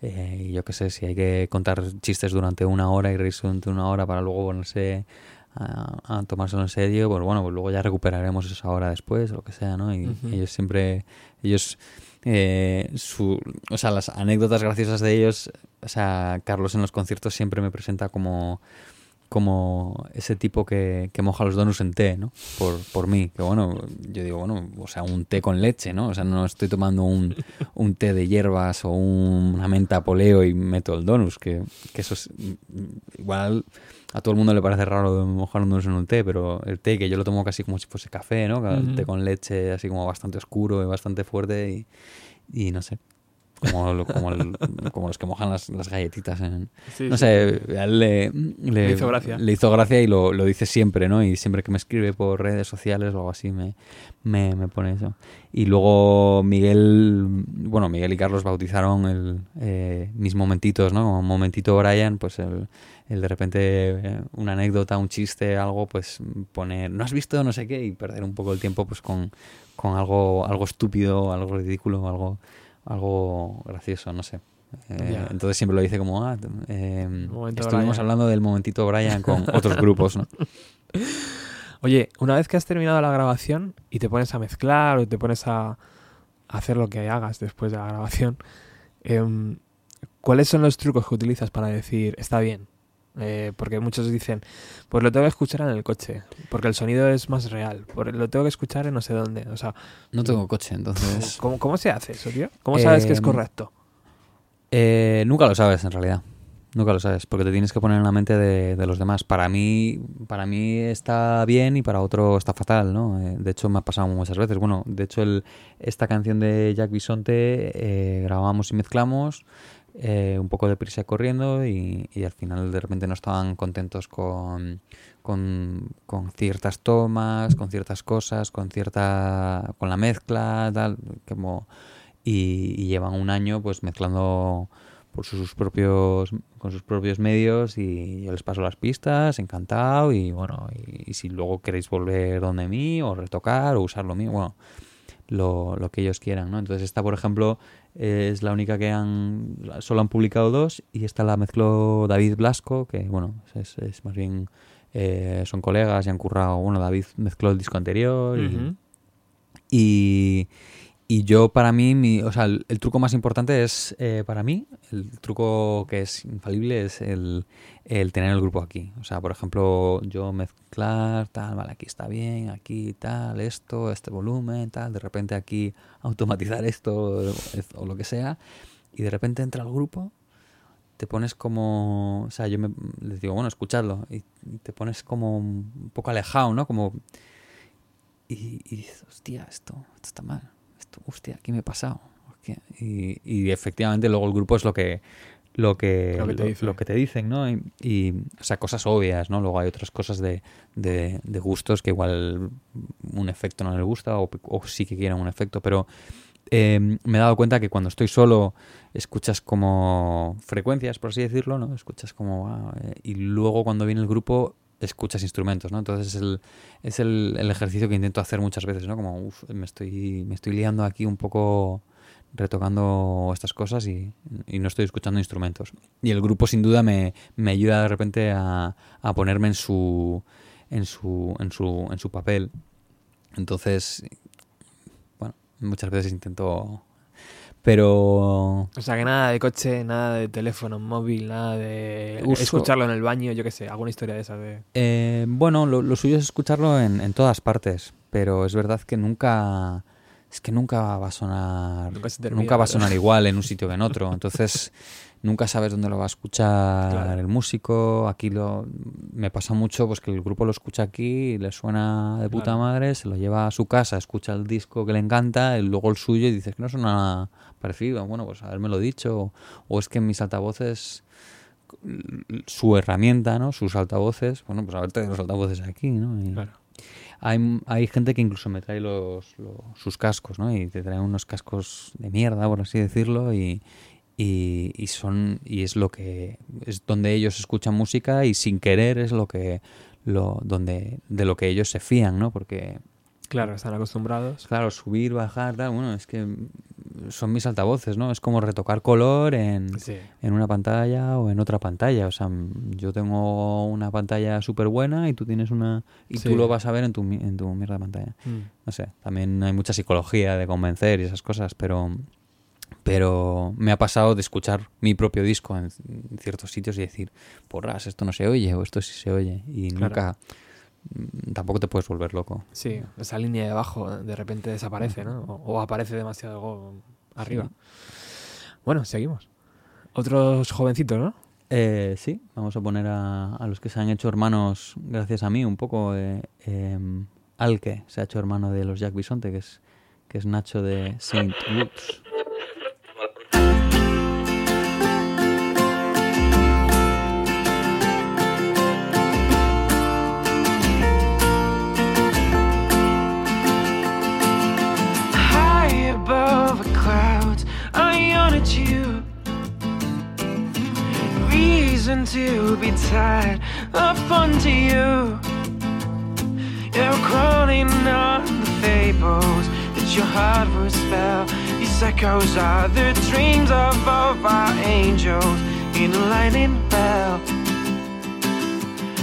eh, yo qué sé, si hay que contar chistes durante una hora y reírse durante una hora para luego ponerse a, a tomárselo en serio, pues bueno, pues luego ya recuperaremos esa hora después o lo que sea, ¿no? Y ellos siempre, ellos, eh, su, o sea, las anécdotas graciosas de ellos, o sea, Carlos en los conciertos siempre me presenta como como ese tipo que, que moja los donuts en té, ¿no? Por, por mí, que bueno, yo digo, bueno, o sea, un té con leche, ¿no? O sea, no estoy tomando un, un té de hierbas o un- una menta poleo y meto el donus, que, que eso es igual a todo el mundo le parece raro mojar un donus en un té, pero el té que yo lo tomo casi como si fuese café, ¿no? El Ujú. té con leche así como bastante oscuro y bastante fuerte y, y no sé. Como, como, el- como los que mojan las, las galletitas en, Sí, no sí. sé, a él le, le, Le hizo gracia. le hizo gracia y lo, lo dice siempre, ¿no? Y siempre que me escribe por redes sociales o algo así me, me, me pone eso. Y luego Miguel, bueno, Miguel y Carlos bautizaron el, eh, mis momentitos, ¿no? Como momentito Brian, pues el, el de repente eh, una anécdota, un chiste, algo, pues poner, no has visto no sé qué y perder un poco el tiempo pues con, con algo, algo estúpido, algo ridículo, algo, algo gracioso, no sé. Eh, entonces siempre lo dice como, ah, eh, Momento estuvimos Brian. hablando del momentito Brian con otros grupos, ¿no? Oye, una vez que has terminado la grabación y te pones a mezclar o te pones a a hacer lo que hagas después de la grabación, em, ¿cuáles son los trucos que utilizas para decir está bien? Eh, porque muchos dicen, pues lo tengo que escuchar en el coche, porque el sonido es más real, por- lo tengo que escuchar en no sé dónde. O sea, No tengo coche, entonces... ¿cómo, cómo se hace eso, tío? ¿Cómo sabes que es Em, correcto? Eh, nunca lo sabes, en realidad. Nunca lo sabes, porque te tienes que poner en la mente de, de los demás. Para mí, para mí está bien y para otro está fatal, ¿no? Eh, de hecho, me ha pasado muchas veces. Bueno, de hecho, el, esta canción de Jack Bisonte eh, grabamos y mezclamos eh, un poco de prisa corriendo y, al final de repente no estaban contentos con, con, ciertas tomas, con ciertas cosas, con cierta con la mezcla, tal, como y, llevan un año pues mezclando por sus propios con sus propios medios y yo les paso las pistas encantado y bueno y, y si luego queréis volver donde mí o retocar o usar lo mío bueno lo, lo que ellos quieran no entonces esta por ejemplo es la única que han solo han publicado dos y esta la mezcló David Blasco que bueno es, es más bien eh, son colegas y han currado. Bueno David mezcló el disco anterior y, y yo para mí, mi, o sea, el, truco más importante es, eh, para mí, el truco que es infalible es el, el tener el grupo aquí. O sea, por ejemplo, yo mezclar, tal, vale, aquí está bien, aquí tal, esto, este volumen, tal, de repente aquí automatizar esto o, lo que sea, y de repente entra el grupo te pones como, o sea, yo me, les digo, bueno, escuchadlo, y te pones como un poco alejado, ¿no? Como, y, dices, hostia, esto, esto está mal, hostia, ¿qué me he pasado? Y, y efectivamente luego el grupo es lo que lo que, Lo que te dice. lo que te dicen, ¿no? Y, y, o sea, cosas obvias, ¿no? Luego hay otras cosas de, de, de gustos que igual un efecto no les gusta o, o sí que quieren un efecto, pero eh, me he dado cuenta que cuando estoy solo escuchas como frecuencias, por así decirlo, ¿no? Escuchas como... ah, eh, y luego cuando viene el grupo escuchas instrumentos, ¿no? Entonces es el, es el, el ejercicio que intento hacer muchas veces, ¿no? Como, uff, me estoy, me estoy liando aquí un poco retocando estas cosas y, y no estoy escuchando instrumentos. Y el grupo sin duda me, me ayuda de repente a, a ponerme en su, en su, en su, en su papel. Entonces, bueno, muchas veces intento... Pero O sea, que nada de coche, nada de teléfono móvil, nada de Uso- escucharlo en el baño, yo qué sé, alguna historia de esas de... Eh, bueno, lo, lo suyo es escucharlo en, en todas partes, pero es verdad que nunca es que nunca va a sonar Nunca se termina, nunca va a sonar igual en un sitio que en otro, entonces nunca sabes dónde lo va a escuchar Claro. el músico. Aquí lo me pasa mucho pues que el grupo lo escucha aquí y le suena de puta Claro. madre, se lo lleva a su casa, escucha el disco que le encanta y luego el suyo y dices que no suena nada parecido. Bueno, pues haberme dicho o, o es que en mis altavoces su herramienta, ¿no? Sus altavoces, bueno, pues a ver los altavoces aquí, ¿no? Y Claro. hay, hay gente que incluso me trae los, los- sus cascos, ¿no? Y te trae unos cascos de mierda, por así decirlo, y, y, y son y es lo que es donde ellos escuchan música y sin querer es lo que lo donde de lo que ellos se fían, ¿no? Porque Claro, están acostumbrados. Claro, subir, bajar, tal, bueno, es que son mis altavoces, ¿no? Es como retocar color en, Sí. en una pantalla o en otra pantalla. O sea, yo tengo una pantalla súper buena y tú tienes una... Y Sí. tú lo vas a ver en tu, en tu mierda de pantalla. Mm. No sé, también hay mucha psicología de convencer y esas cosas, pero... Pero me ha pasado de escuchar mi propio disco en, en ciertos sitios y decir, porras, esto no se oye o esto sí se oye. Y Claro. nunca... mm, Tampoco te puedes volver loco. Sí, esa línea de abajo de repente desaparece, ¿no? O, o aparece demasiado algo arriba. Bueno, seguimos. Otros jovencitos, ¿no? Eh, sí, vamos a poner a, a los que se han hecho hermanos gracias a mí un poco. Eh, em, Alke se ha hecho hermano de los Jack Bisonte, que es, que es Nacho de Saint Woods. Reason to be tied up onto you. You're crawling on the fables that your heart will spell. These echoes are the dreams of all our angels in a lightning bell.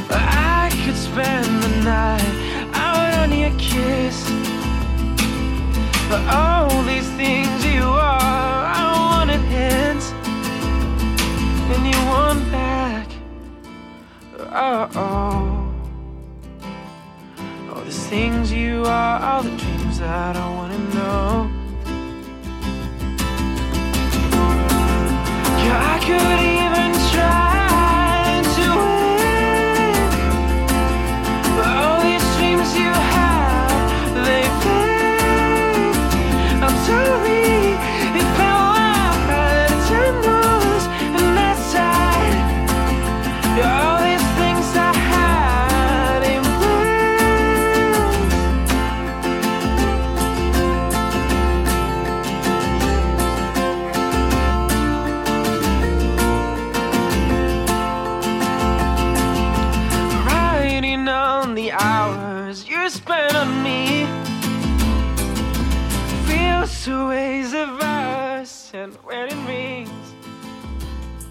I could spend the night out on your kiss. But all these things you are, I wanted hints, want back. Oh, oh. All the things you are, all the dreams that I wanna know. Yeah, I could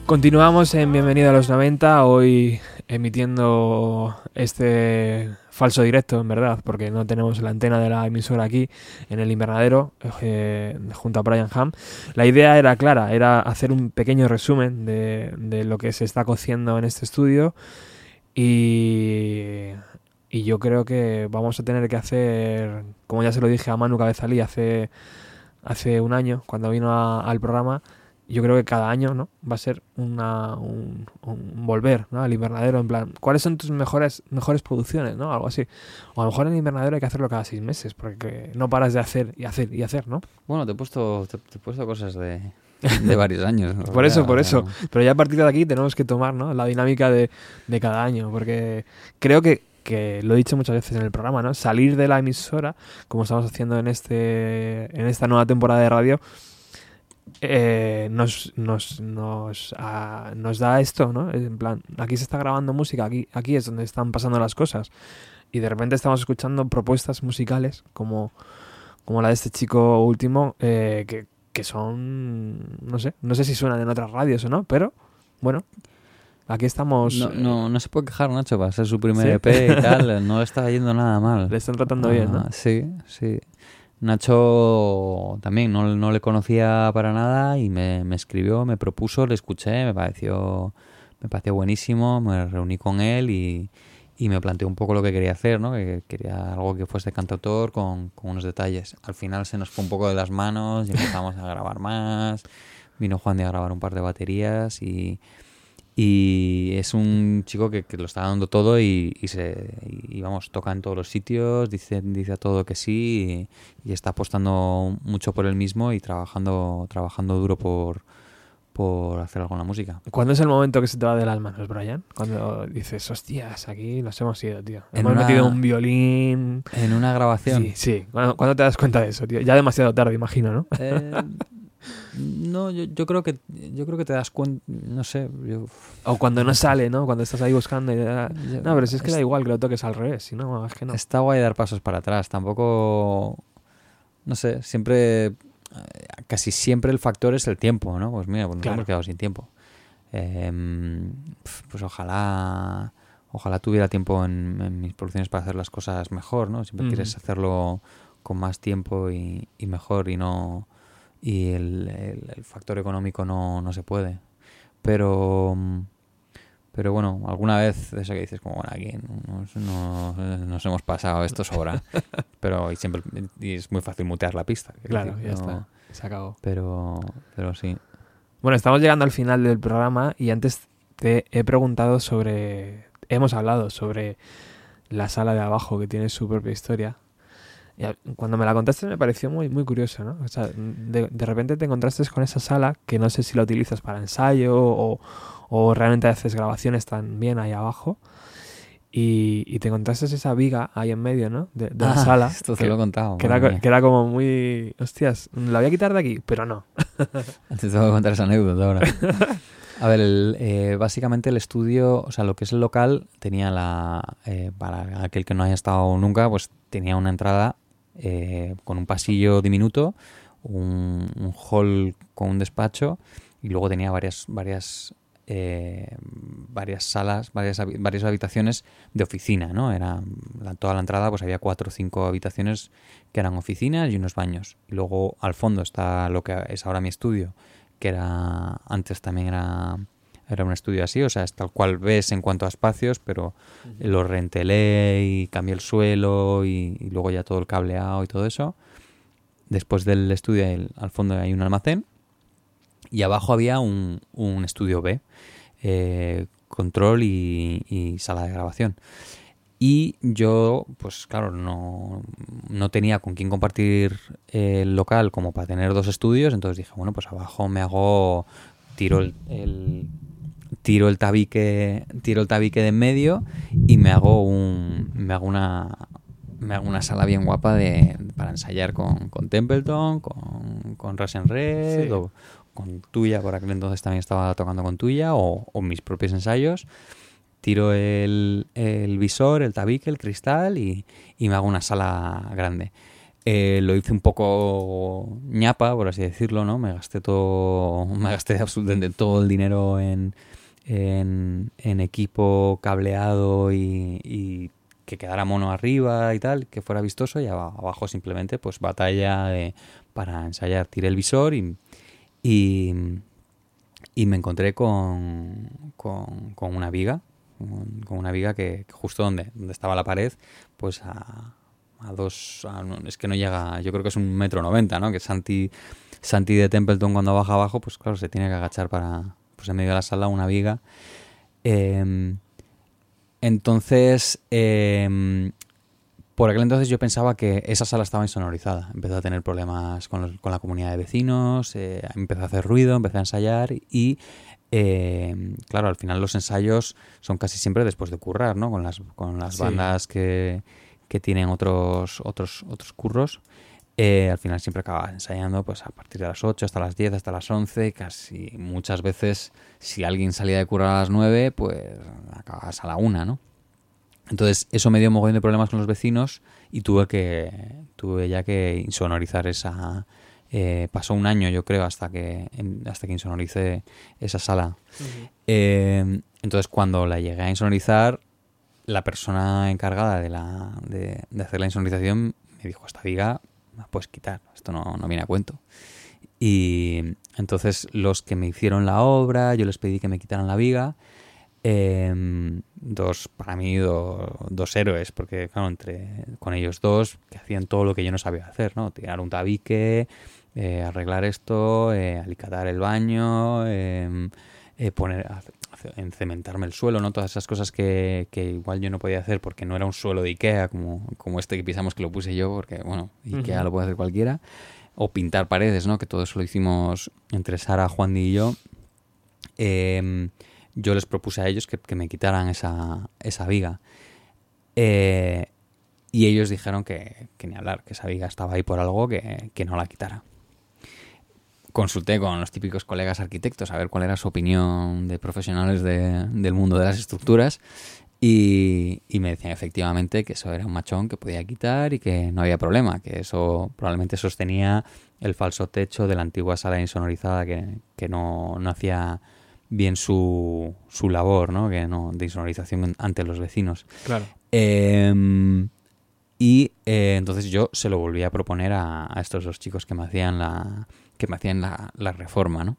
Continuamos en Bienvenido a los 90, hoy emitiendo este falso directo, en verdad, porque no tenemos la antena de la emisora aquí en el invernadero, eh, junto a Brian Ham. La idea era clara, era hacer un pequeño resumen de, de lo que se está cociendo en este estudio y, yo creo que vamos a tener que hacer, como ya se lo dije a Manu Cabezalí hace, hace un año, cuando vino al programa, yo creo que cada año ¿no? va a ser una, un, un volver ¿no? al invernadero, en plan, ¿cuáles son tus mejores, mejores producciones? ¿no? Algo así. O a lo mejor en el invernadero hay que hacerlo cada seis meses, porque no paras de hacer y hacer y hacer, ¿no? Bueno, te he puesto, te, te he puesto cosas de, de varios años. ¿no? Por eso, por eso. Pero ya a partir de aquí tenemos que tomar ¿no? la dinámica de, de cada año, porque creo que, que lo he dicho muchas veces en el programa, ¿no? Salir de la emisora, como estamos haciendo en este en esta nueva temporada de radio, eh, nos, nos, nos, ah, nos da esto, ¿no? En plan, aquí se está grabando música, aquí, aquí es donde están pasando las cosas. Y de repente estamos escuchando propuestas musicales como, como la de este chico último, eh, que, que son, no sé, no sé si suenan en otras radios o no, pero bueno, aquí estamos, No, eh, no, no se puede quejar, Nacho, para ser su primer Sí. EP y tal. No le está yendo nada mal. le están tratando bien, ¿no? Ah, Sí, sí. Nacho también no, no le conocía para nada y me, me escribió, me propuso, le escuché, me pareció, me pareció buenísimo, me reuní con él y, y me planteó un poco lo que quería hacer, ¿no? Que quería algo que fuese cantautor con, con unos detalles. Al final se nos fue un poco de las manos y empezamos a grabar más. Vino Juan de a grabar un par de baterías y, y es un chico que, que lo está dando todo y, y se y vamos toca en todos los sitios dice dice a todo que sí y, y está apostando mucho por él mismo y trabajando trabajando duro por por hacer algo en la música ¿Cuándo es el momento que se te va de las manos, Brian? Cuando dices, hostias, aquí nos hemos ido, tío. En hemos una- metido un violín. en una grabación Sí, sí. ¿Cuándo, cuándo te das cuenta de eso, tío? Ya demasiado tarde, imagino, ¿no? Eh, No, yo, yo creo que yo creo que te das cuenta, no sé, yo- O cuando no sale, ¿no? Cuando estás ahí buscando. y da- No, pero si es que da igual que lo toques al revés. Si no, es que no. Está guay dar pasos para atrás. Tampoco. No sé, siempre. eh, Casi siempre el factor es el tiempo, ¿no? Pues mira, pues nos Claro. hemos quedado sin tiempo. Em, pf, pues ojalá. Ojalá tuviera tiempo en, en mis producciones para hacer las cosas mejor, ¿no? Siempre quieres hacerlo con más tiempo y, y mejor y no. Y el, el- el factor económico no, no se puede. Pero. pero bueno, alguna vez eso que dices, como bueno, aquí nos, nos- nos hemos pasado, esto sobra. pero y siempre y es muy fácil mutear la pista. Claro, decir, ya no- está. Se acabó. Pero, pero sí. Bueno, estamos llegando al final del programa y antes te he preguntado sobre. Hemos hablado sobre la sala de abajo que tiene su propia historia. Y cuando me la contaste me pareció muy, muy curioso, ¿no? O sea, de, de repente te encontraste con esa sala que no sé si la utilizas para ensayo o, o realmente haces grabaciones también ahí abajo. Y, y te encontraste esa viga ahí en medio, ¿no? De, de la Ah, sala. Esto te que, lo he contado. que era, que era como muy... Hostias, la voy a quitar de aquí, pero no. Te tengo que contar esa anécdota ahora. A ver, el, eh, básicamente el estudio, o sea, lo que es el local, tenía la. eh, para aquel que no haya estado nunca, pues tenía una entrada eh, con un pasillo diminuto, un, hall con un despacho y luego tenía varias, varias, eh, varias salas, varias, varias habitaciones de oficina, ¿no? Era toda la entrada, pues había cuatro o cinco habitaciones que eran oficinas y unos baños. Y luego al fondo está lo que es ahora mi estudio, que era antes también era era un estudio así, o sea, es tal cual ves en cuanto a espacios, pero lo rentelé y cambié el suelo y, y luego ya todo el cableado y todo eso. Después del estudio el- al fondo hay un almacén y abajo había un, un estudio B, eh, control y, y sala de grabación. Y yo, pues claro, no, no tenía con quién compartir el local como para tener dos estudios, entonces dije, bueno, pues abajo me hago, tiro el, el- tiro el tabique, tiro el tabique de en medio y me hago un, me hago una, me hago una sala bien guapa de, para ensayar con, con Templeton, con, con Russian Red, Sí. o con Tuya, por aquel entonces también estaba tocando con Tuya, o, o mis propios ensayos. Tiro el, el visor, el tabique, el cristal y, y me hago una sala grande. Eh, lo hice un poco ñapa, por así decirlo, ¿no? Me gasté todo, me gasté absolutamente todo el dinero en, en, equipo cableado y, que quedara mono arriba y tal, que fuera vistoso y aba- abajo simplemente pues batalla de- para ensayar. Tiré el visor y, y, me encontré con, con, una viga, con, una viga que, justo donde, donde estaba la pared, pues a, dos, es que no llega, yo creo que es un metro noventa, ¿no? Que Santi, Santi de Templeton cuando baja abajo, pues claro, se tiene que agachar para, pues en medio de la sala, una viga. Em, entonces, em, por aquel entonces yo pensaba que esa sala estaba insonorizada. Empezó a tener problemas con, los- con la comunidad de vecinos, eh, empezó a hacer ruido, empecé a ensayar y, eh, claro, al final los ensayos son casi siempre después de currar, ¿no? Con las, con las Sí. bandas que, que tienen otros, otros, otros curros. Eh, al final siempre acabas ensayando pues a partir de las 8 hasta las 10, hasta las 11, casi muchas veces si alguien salía de currar a las 9, pues acabas a la 1, ¿no? Entonces eso me dio un mogollón de problemas con los vecinos y tuve que tuve ya que insonorizar esa eh, pasó un año yo creo hasta que hasta que insonoricé esa sala Eh, entonces cuando la llegué a insonorizar la persona encargada de la de, de hacer la insonorización me dijo esta viga la puedes quitar esto no, no viene a cuento y entonces los que me hicieron la obra yo les pedí que me quitaran la viga Em, dos, para mí, do- dos héroes, porque claro, entre con ellos dos, que hacían todo lo que yo no sabía hacer, ¿no? Tirar un tabique, eh, arreglar esto, eh, alicatar el baño, em, eh, poner, encementarme el suelo, ¿no? Todas esas cosas que, que igual yo no podía hacer porque no era un suelo de Ikea como, como este que pisamos que lo puse yo, porque, bueno, Ikea lo puede hacer cualquiera. O pintar paredes, ¿no? Que todo eso lo hicimos entre Sara, Juan y yo. Em, yo les propuse a ellos que, que me quitaran esa, esa viga. Eh, y ellos dijeron que, que ni hablar, que esa viga estaba ahí por algo, que, que no la quitara. Consulté con los típicos colegas arquitectos a ver cuál era su opinión de profesionales de- del mundo de las estructuras y, y me decían efectivamente que eso era un machón que podía quitar y que no había problema, que eso probablemente sostenía el falso techo de la antigua sala insonorizada que, que no, no hacía bien su, su labor ¿no? que no, de insonorización ante los vecinos. Claro. Eh, y eh, entonces yo se lo volví a proponer a, a estos dos chicos que me hacían la que me hacían la, la reforma, ¿no?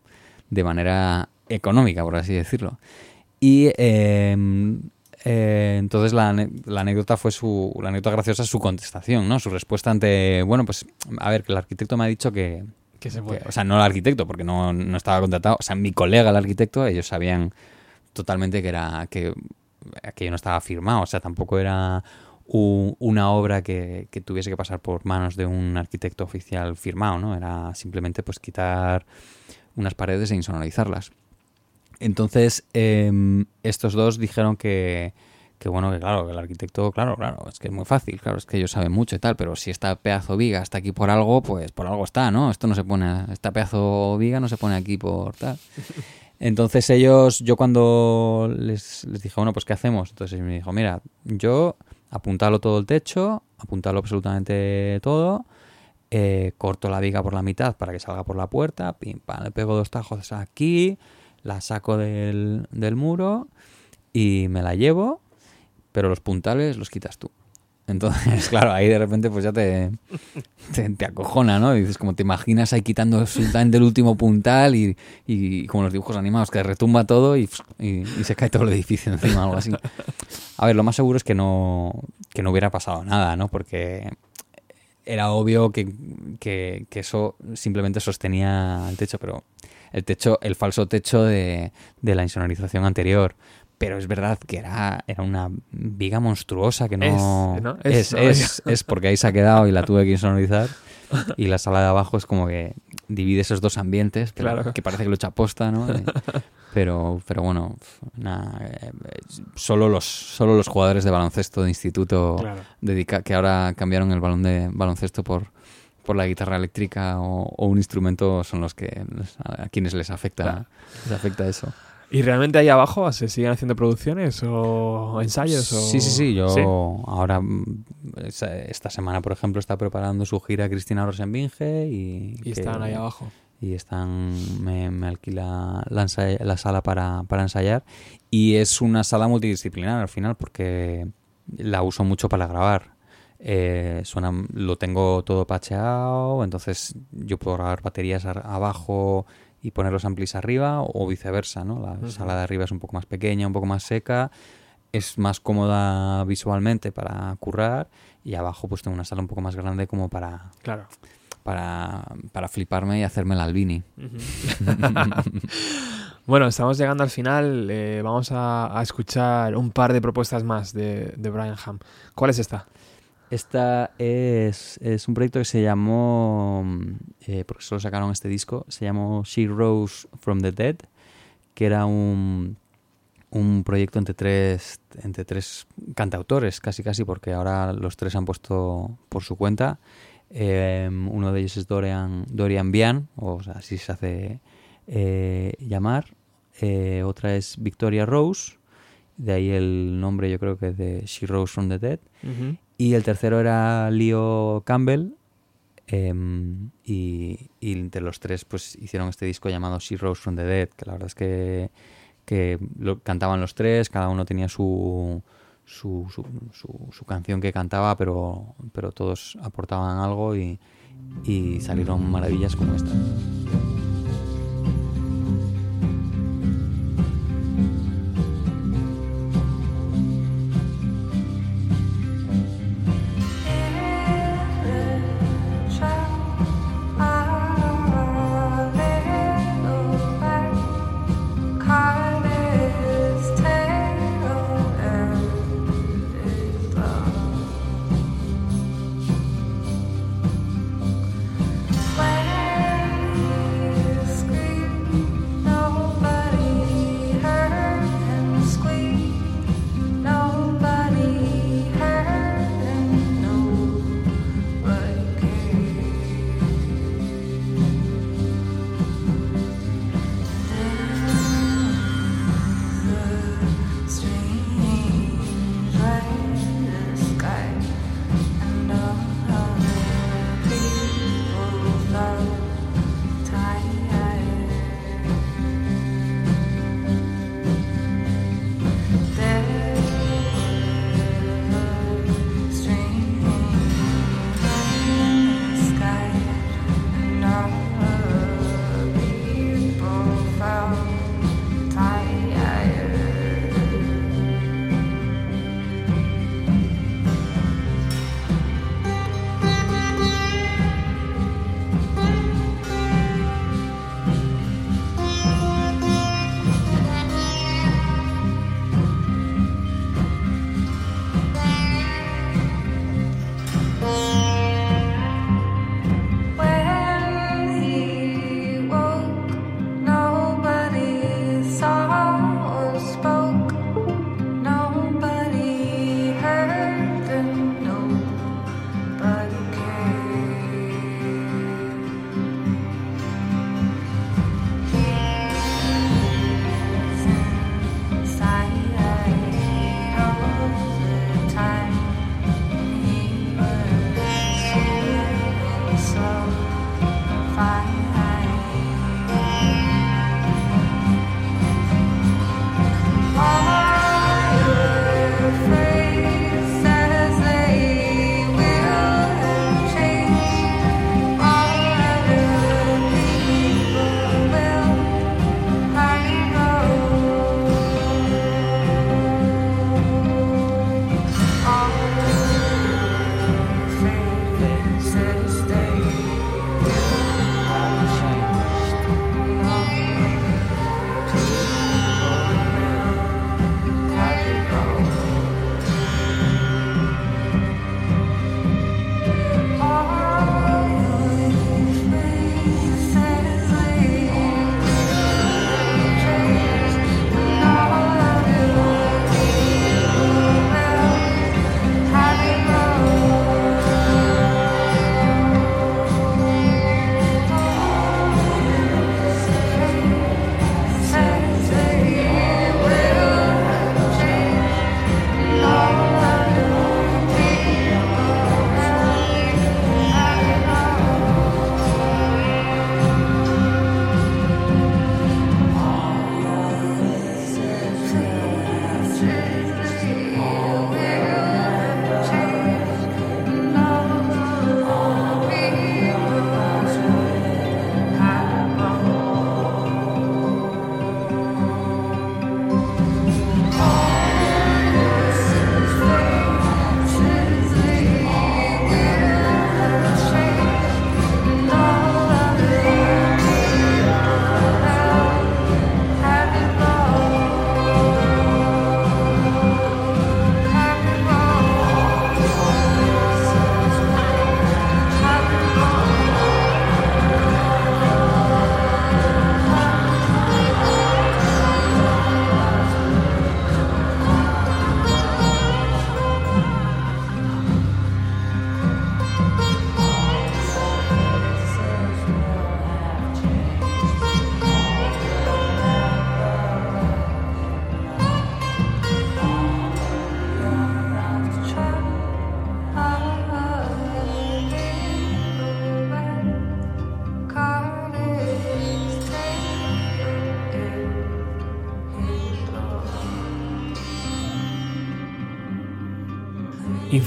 De manera económica, por así decirlo. Y eh, eh, entonces la, la anécdota fue su la anécdota graciosa es su contestación, ¿no? Su respuesta ante bueno, pues a ver, que el arquitecto me ha dicho que, Que se que- puede. o sea, no el arquitecto, porque no, no estaba contratado. O sea, mi colega, el arquitecto, ellos sabían totalmente que era que aquello no estaba firmado. O sea, tampoco era u- una obra que, que tuviese que pasar por manos de un arquitecto oficial firmado, ¿no? Era simplemente pues quitar unas paredes e insonorizarlas. Entonces, em, estos dos dijeron que, que bueno, que claro, que el arquitecto, claro, claro, es que es muy fácil, claro, es que ellos saben mucho y tal, pero si esta pedazo viga está aquí por algo, pues por algo está, ¿no? Esto no se pone, esta pedazo viga no se pone aquí por tal. Entonces ellos, yo cuando les, les dije, bueno, pues ¿qué hacemos? Entonces me dijo, mira, yo apuntalo todo el techo, apuntalo absolutamente todo, eh, corto la viga por la mitad para que salga por la puerta, pim, pam, le pego dos tajos aquí, la saco del, del muro y me la llevo, pero los puntales los quitas tú. Entonces, claro, ahí de repente pues ya te, te, acojona, ¿no? Dices, como te imaginas ahí quitando absolutamente el último puntal y, y como los dibujos animados, que retumba todo y, y- se cae todo el edificio encima o algo así. A ver, lo más seguro es que no, que no hubiera pasado nada, ¿no? Porque era obvio que, que, que eso simplemente sostenía el techo, pero el techo, el falso techo de, de la insonorización anterior. Pero es verdad que era, era una viga monstruosa que no... Es, ¿no? Es, Es, porque ahí se ha quedado y la tuve que insonorizar. Y la sala de abajo es como que divide esos dos ambientes, pero Claro. que parece que lo echa posta, ¿no? Pero, pero bueno, eh, solo los, solo los jugadores de baloncesto de instituto Claro. dedica, que ahora cambiaron el balón de baloncesto por, por la guitarra eléctrica o, o un instrumento son los que a quienes les afecta, Claro. les afecta eso. ¿Y realmente ahí abajo se siguen haciendo producciones o ensayos? O... Sí, sí, sí. Yo ¿Sí? ahora, mm, esta semana, por ejemplo, está preparando su gira Cristina Rosenbinge y, Y que- están ahí abajo. y están me, me alquila la, la sala para, para ensayar y es una sala multidisciplinar al final porque la uso mucho para grabar Eh, suena, lo tengo todo pacheado entonces yo puedo grabar baterías abajo y poner los amplis arriba o viceversa ¿no? la sala de arriba es un poco más pequeña un poco más seca es más cómoda visualmente para currar y abajo pues tengo una sala un poco más grande como para Claro. para, para fliparme y hacerme el albini. Bueno, estamos llegando al final. eh, vamos a, a escuchar un par de propuestas más de, de Brian Ham. ¿Cuál es esta? Esta es, es un proyecto que se llamó, eh, porque solo sacaron este disco, se llamó She Rose from the Dead, que era un, un proyecto entre tres, entre tres cantautores, casi casi, porque ahora los tres han puesto por su cuenta. Eh, uno de ellos es Dorian, Dorian Bian, o así se hace eh, llamar. Eh, otra es Victoria Rose, de ahí el nombre yo creo que es de She Rose from the Dead. Y el tercero era Leo Campbell. em, y, entre los tres pues hicieron este disco llamado She Rose from the Dead, que la verdad es que, que lo cantaban los tres, cada uno tenía su, su, su, su- su canción que cantaba, pero, pero todos aportaban algo y, y salieron maravillas como esta.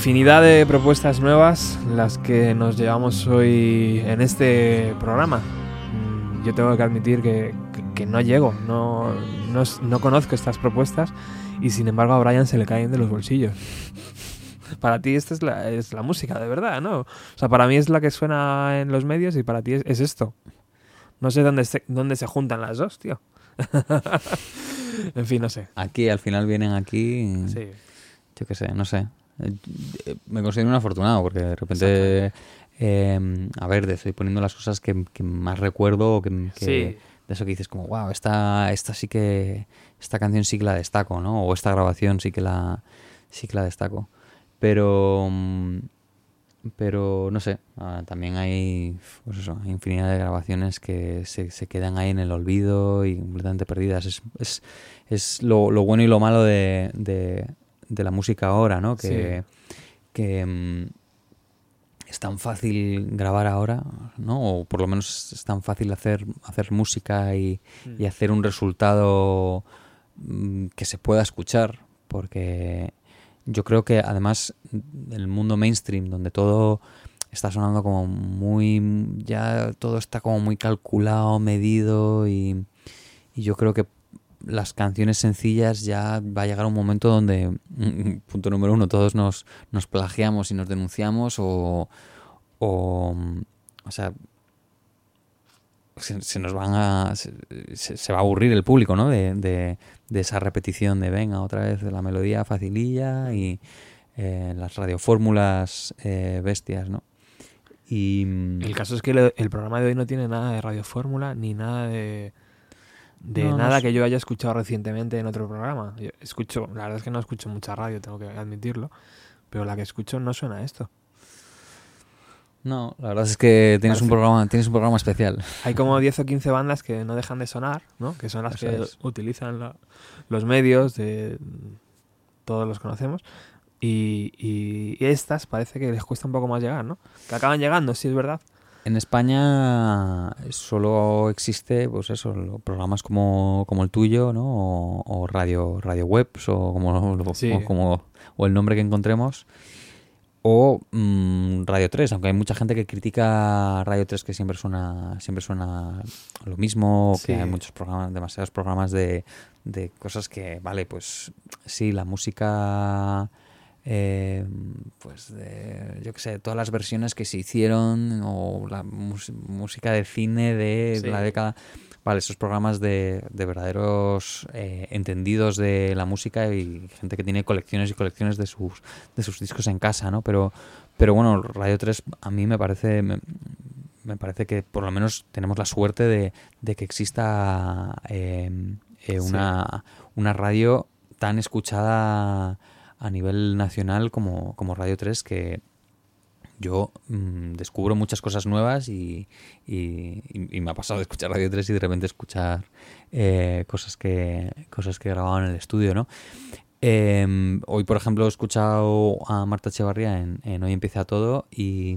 Infinidad de propuestas nuevas las que nos llevamos hoy en este programa. Mm, Yo tengo que admitir que, que- que no llego, no, no, no conozco estas propuestas y sin embargo a Brian se le caen de los bolsillos. Para ti esta es la, es la música, de verdad, ¿no? O sea, para mí es la que suena en los medios y para ti es, es esto. No sé dónde se, dónde se juntan las dos, tío. en fin, no sé. Aquí, al final vienen aquí. Sí. Yo qué sé, no sé. Me considero un afortunado porque de repente. eh, a ver, de- estoy poniendo las cosas que, que más recuerdo o que, que- Sí. de eso que dices como, wow, esta, esta sí que, esta canción sí que la destaco, ¿no? O esta grabación sí que la, sí que la destaco. Pero, mm, pero no sé, ah, también hay, pues eso, hay infinidad de grabaciones que se, se quedan ahí en el olvido y completamente perdidas. Es, es, es lo, lo bueno y lo malo de, de, de la música ahora, ¿no? Que, que mm, es tan fácil grabar ahora, ¿no? O por lo menos es tan fácil hacer, hacer música y, y hacer un resultado mm, que se pueda escuchar, porque yo creo que además el mundo mainstream, donde todo está sonando como muy, ya todo está como muy calculado, medido y, y yo creo que las canciones sencillas ya va a llegar un momento donde, mm, punto número uno, todos nos, nos plagiamos y nos denunciamos o, o, mm, o sea, se, nos van a, se, va a aburrir el público, ¿no? De, de, esa repetición de venga otra vez de la melodía facililla y eh, las radiofórmulas eh, bestias, ¿no? Y mm, El caso es que le- el programa de hoy no tiene nada de radiofórmula ni nada de, de No, no nada sé. que yo haya escuchado recientemente en otro programa. Yo escucho, la verdad es que no escucho mucha radio, tengo que admitirlo, pero la que escucho no suena a esto. no, la verdad es que tienes un programa, tienes un programa especial. Hay como 10 o 15 bandas que no dejan de sonar, ¿no? Que son las Eso que es. utilizan la- los medios, de todos los conocemos. Y, y- y estas parece que les cuesta un poco más llegar, ¿no? Que acaban llegando, sí es verdad. En España solo existe, pues eso, programas como, como el tuyo, ¿no? O, o radio, radio webs, o como, lo- Sí. o como o el nombre que encontremos. O mm, Radio 3, aunque hay mucha gente que critica Radio 3 que siempre suena, siempre suena lo mismo, Sí. que hay muchos programas, demasiados programas de, de cosas que, vale, pues sí, la música eh, pues de, yo qué sé, todas las versiones que se hicieron o la música de cine de Sí. la década. Vale, esos programas de, de verdaderos eh, entendidos de la música y gente que tiene colecciones y colecciones de sus, de sus discos en casa, ¿no? Pero, pero bueno, Radio 3 a mí me parece, me, me parece que por lo menos tenemos la suerte de, de que exista eh, eh, una, una radio tan escuchada a nivel nacional como, como Radio 3 que yo mm, descubro muchas cosas nuevas y, y- me ha pasado de escuchar Radio 3 y de repente escuchar eh, cosas que cosas que grababan en el estudio, ¿no? Eh, hoy, por ejemplo, he escuchado a Marta Echevarría en, en Hoy empieza todo y,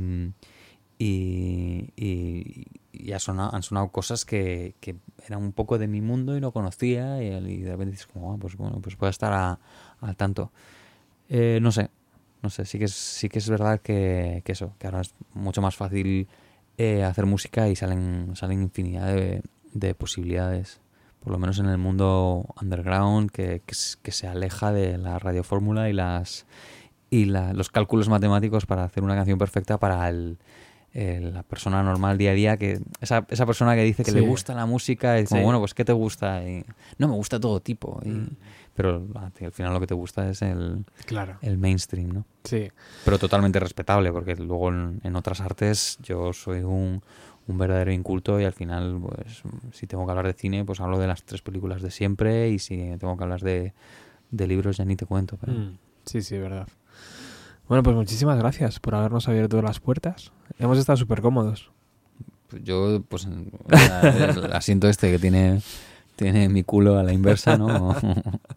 y, y- y ha sonado- han sonado cosas que, que eran un poco de mi mundo y no conocía y, de repente dices como, "Ah, pues bueno, pues puedo estar al tanto. Eh, no sé, no sé, sí que es, sí que es verdad que, que eso, que ahora es mucho más fácil eh, hacer música y salen, salen infinidad de, de posibilidades, por lo menos en el mundo underground, que, que, se aleja de la radiofórmula y las y la- los cálculos matemáticos para hacer una canción perfecta para el, el- la persona normal día a día, que esa, esa persona que dice que le gusta la música, y como, Sí. bueno, pues ¿qué te gusta? Y, no, me gusta todo tipo. y- Mm. Pero a ti al final lo que te gusta es el, Claro. el mainstream, ¿no? Sí. Pero totalmente respetable, porque luego en, en otras artes yo soy un, un verdadero inculto y al final, pues, si tengo que hablar de cine, pues hablo de las tres películas de siempre y si tengo que hablar de, de libros ya ni te cuento. Pero... Mm, Sí, sí, verdad. Bueno, pues muchísimas gracias por habernos abierto las puertas. Hemos estado súper cómodos. Yo, pues, el asiento este que tiene, tiene mi culo a la inversa, ¿no?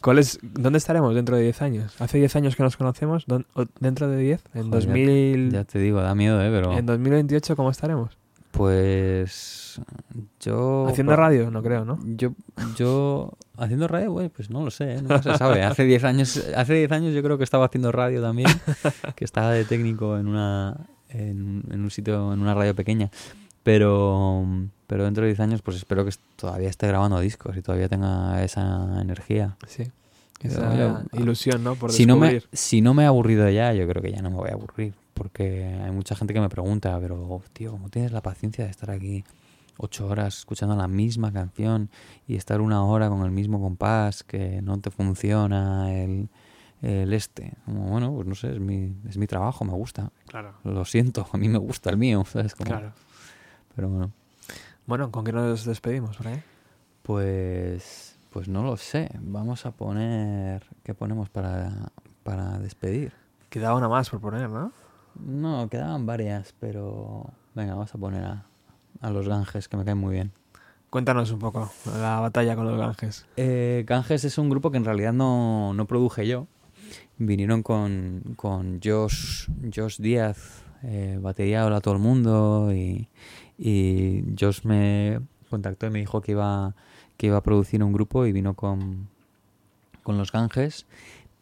¿Cuál es, ¿Dónde estaremos dentro de 10 años? ¿Hace 10 años que nos conocemos? ¿Dón- o ¿Dentro de 10? ¿En, Joder, 2000, Ya te digo, da miedo, ¿eh? Pero ¿En 2028 cómo estaremos? Pues yo... Haciendo por- radio, no creo, ¿no? Yo, yo haciendo radio, güey, pues no lo sé, ¿eh? nunca se sabe. Hace 10 años, hace 10 años yo creo que estaba haciendo radio también, que estaba de técnico en una en, en un sitio, en una radio pequeña. Pero, pero dentro de 10 años, pues espero que todavía esté grabando discos y todavía tenga esa energía. Sí. Esa yo- ilusión, ¿no? Por si no, me, si no me he aburrido ya, yo creo que ya no me voy a aburrir. Porque hay mucha gente que me pregunta, pero tío, ¿cómo tienes la paciencia de estar aquí ocho horas escuchando la misma canción y estar una hora con el mismo compás que no te funciona el, el este? Como, bueno, pues no sé, es mi, es mi trabajo, me gusta. Claro, Lo siento, a mí me gusta el mío, ¿sabes? Como- claro. Pero bueno, Bueno, ¿con qué nos despedimos, ahí? pues, pues no lo sé. Vamos a poner... ¿Qué ponemos para, para despedir? Quedaba una más por poner, ¿no? No, quedaban varias, pero venga, vamos a poner a, a los Ganges, que me caen muy bien. Cuéntanos un poco la batalla con los Ganges. Eh, Ganges es un grupo que en realidad no, no produje yo. Vinieron con, con Josh, Josh Díaz, eh, batería hola a todo el mundo, y, y Josh me contactó y me dijo que iba, que iba a producir un grupo y vino con, con los Ganges.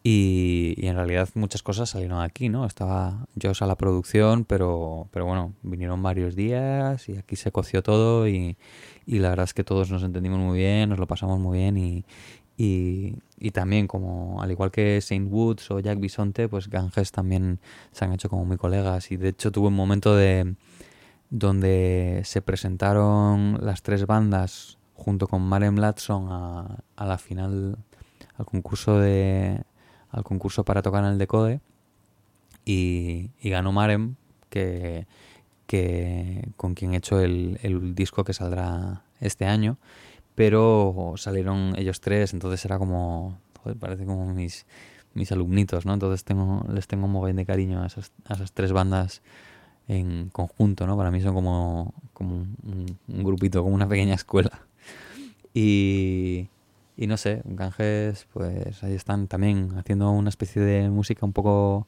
Y, y en realidad muchas cosas salieron aquí, ¿no? Estaba Josh a la producción, pero, pero bueno, vinieron varios días y aquí se coció todo y, y la verdad es que todos nos entendimos muy bien, nos lo pasamos muy bien y, y, también como al igual que Saint Woods o Jack Bisonte, pues Ganges también se han hecho como muy colegas y de hecho tuve un momento de donde se presentaron las tres bandas junto con Maren Latson a, a la final al concurso de al concurso para tocar en el Decode y, y ganó Marem que, que con quien he hecho el, el disco que saldrá este año pero salieron ellos tres entonces era como joder, parece como mis mis alumnitos no entonces tengo les tengo un mogollón de cariño a esas, a esas tres bandas en conjunto no para mí son como como un, grupito como una pequeña escuela y y no sé, Ganges, pues ahí están también haciendo una especie de música un poco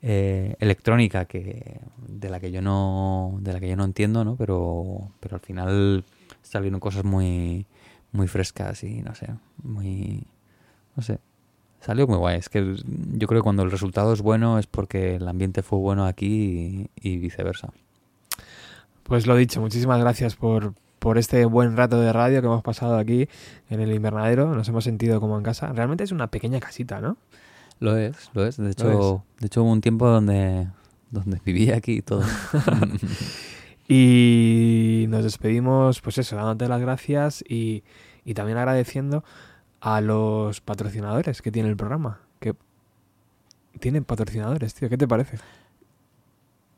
eh, electrónica que de la que yo no de la que yo no entiendo, ¿no? Pero pero al final salieron cosas muy muy frescas y no sé, muy no sé, salió muy guay. Es que yo creo que cuando el resultado es bueno es porque el ambiente fue bueno aquí y, y viceversa. Pues lo dicho, muchísimas gracias por, por este buen rato de radio que hemos pasado aquí en el invernadero. Nos hemos sentido como en casa. Realmente es una pequeña casita, ¿no? Lo es, lo es. De hecho, de hecho hubo un tiempo donde donde vivía aquí y todo. Y nos despedimos, pues eso, dándote las gracias y, y también agradeciendo a los patrocinadores que tiene el programa. Que tienen patrocinadores, tío. ¿Qué te parece?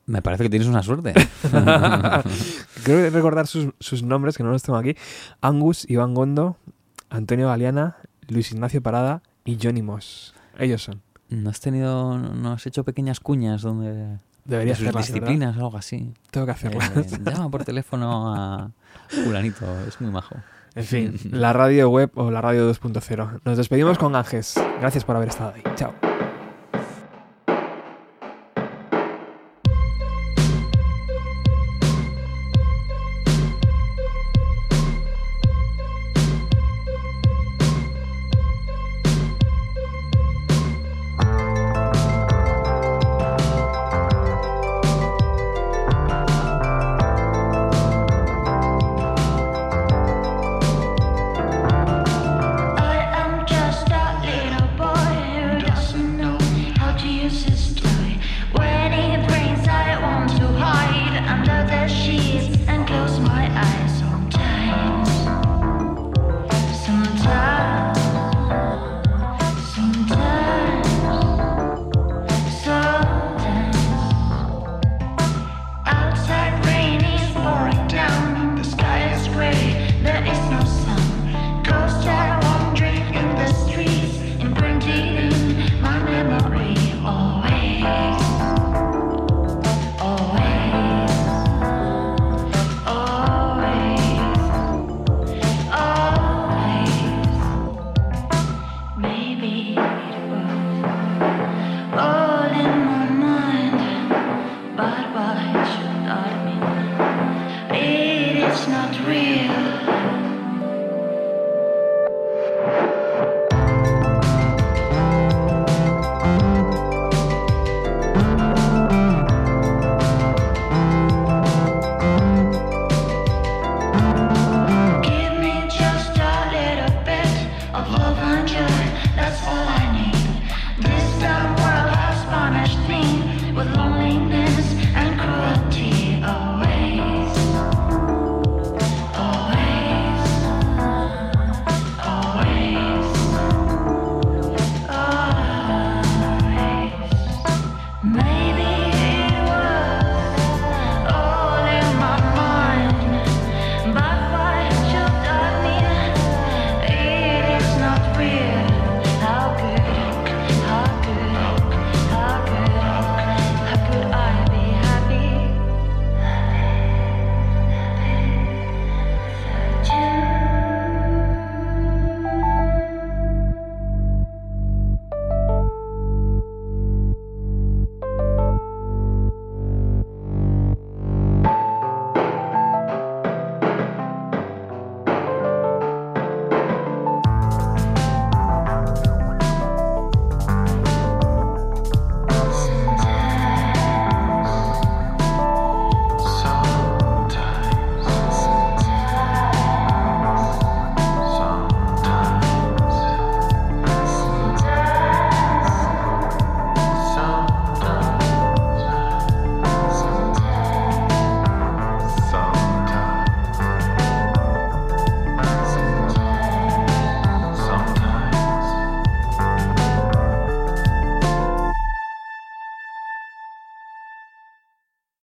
Me parece que tienes una suerte. Quiero recordar sus, sus nombres, que no los tengo aquí. Angus, Iván Gondo, Antonio Galeana, Luis Ignacio Parada y Johnny Moss. Ellos son. ¿No has tenido, no has hecho pequeñas cuñas donde Debería de sus hacerlas, ¿verdad? disciplinas o algo así? Tengo que Eh, hacerlas. llama por teléfono a fulanito, es muy majo. En fin, la radio web o la radio 2.0. Nos despedimos con Ánges. Gracias por haber estado ahí. Chao.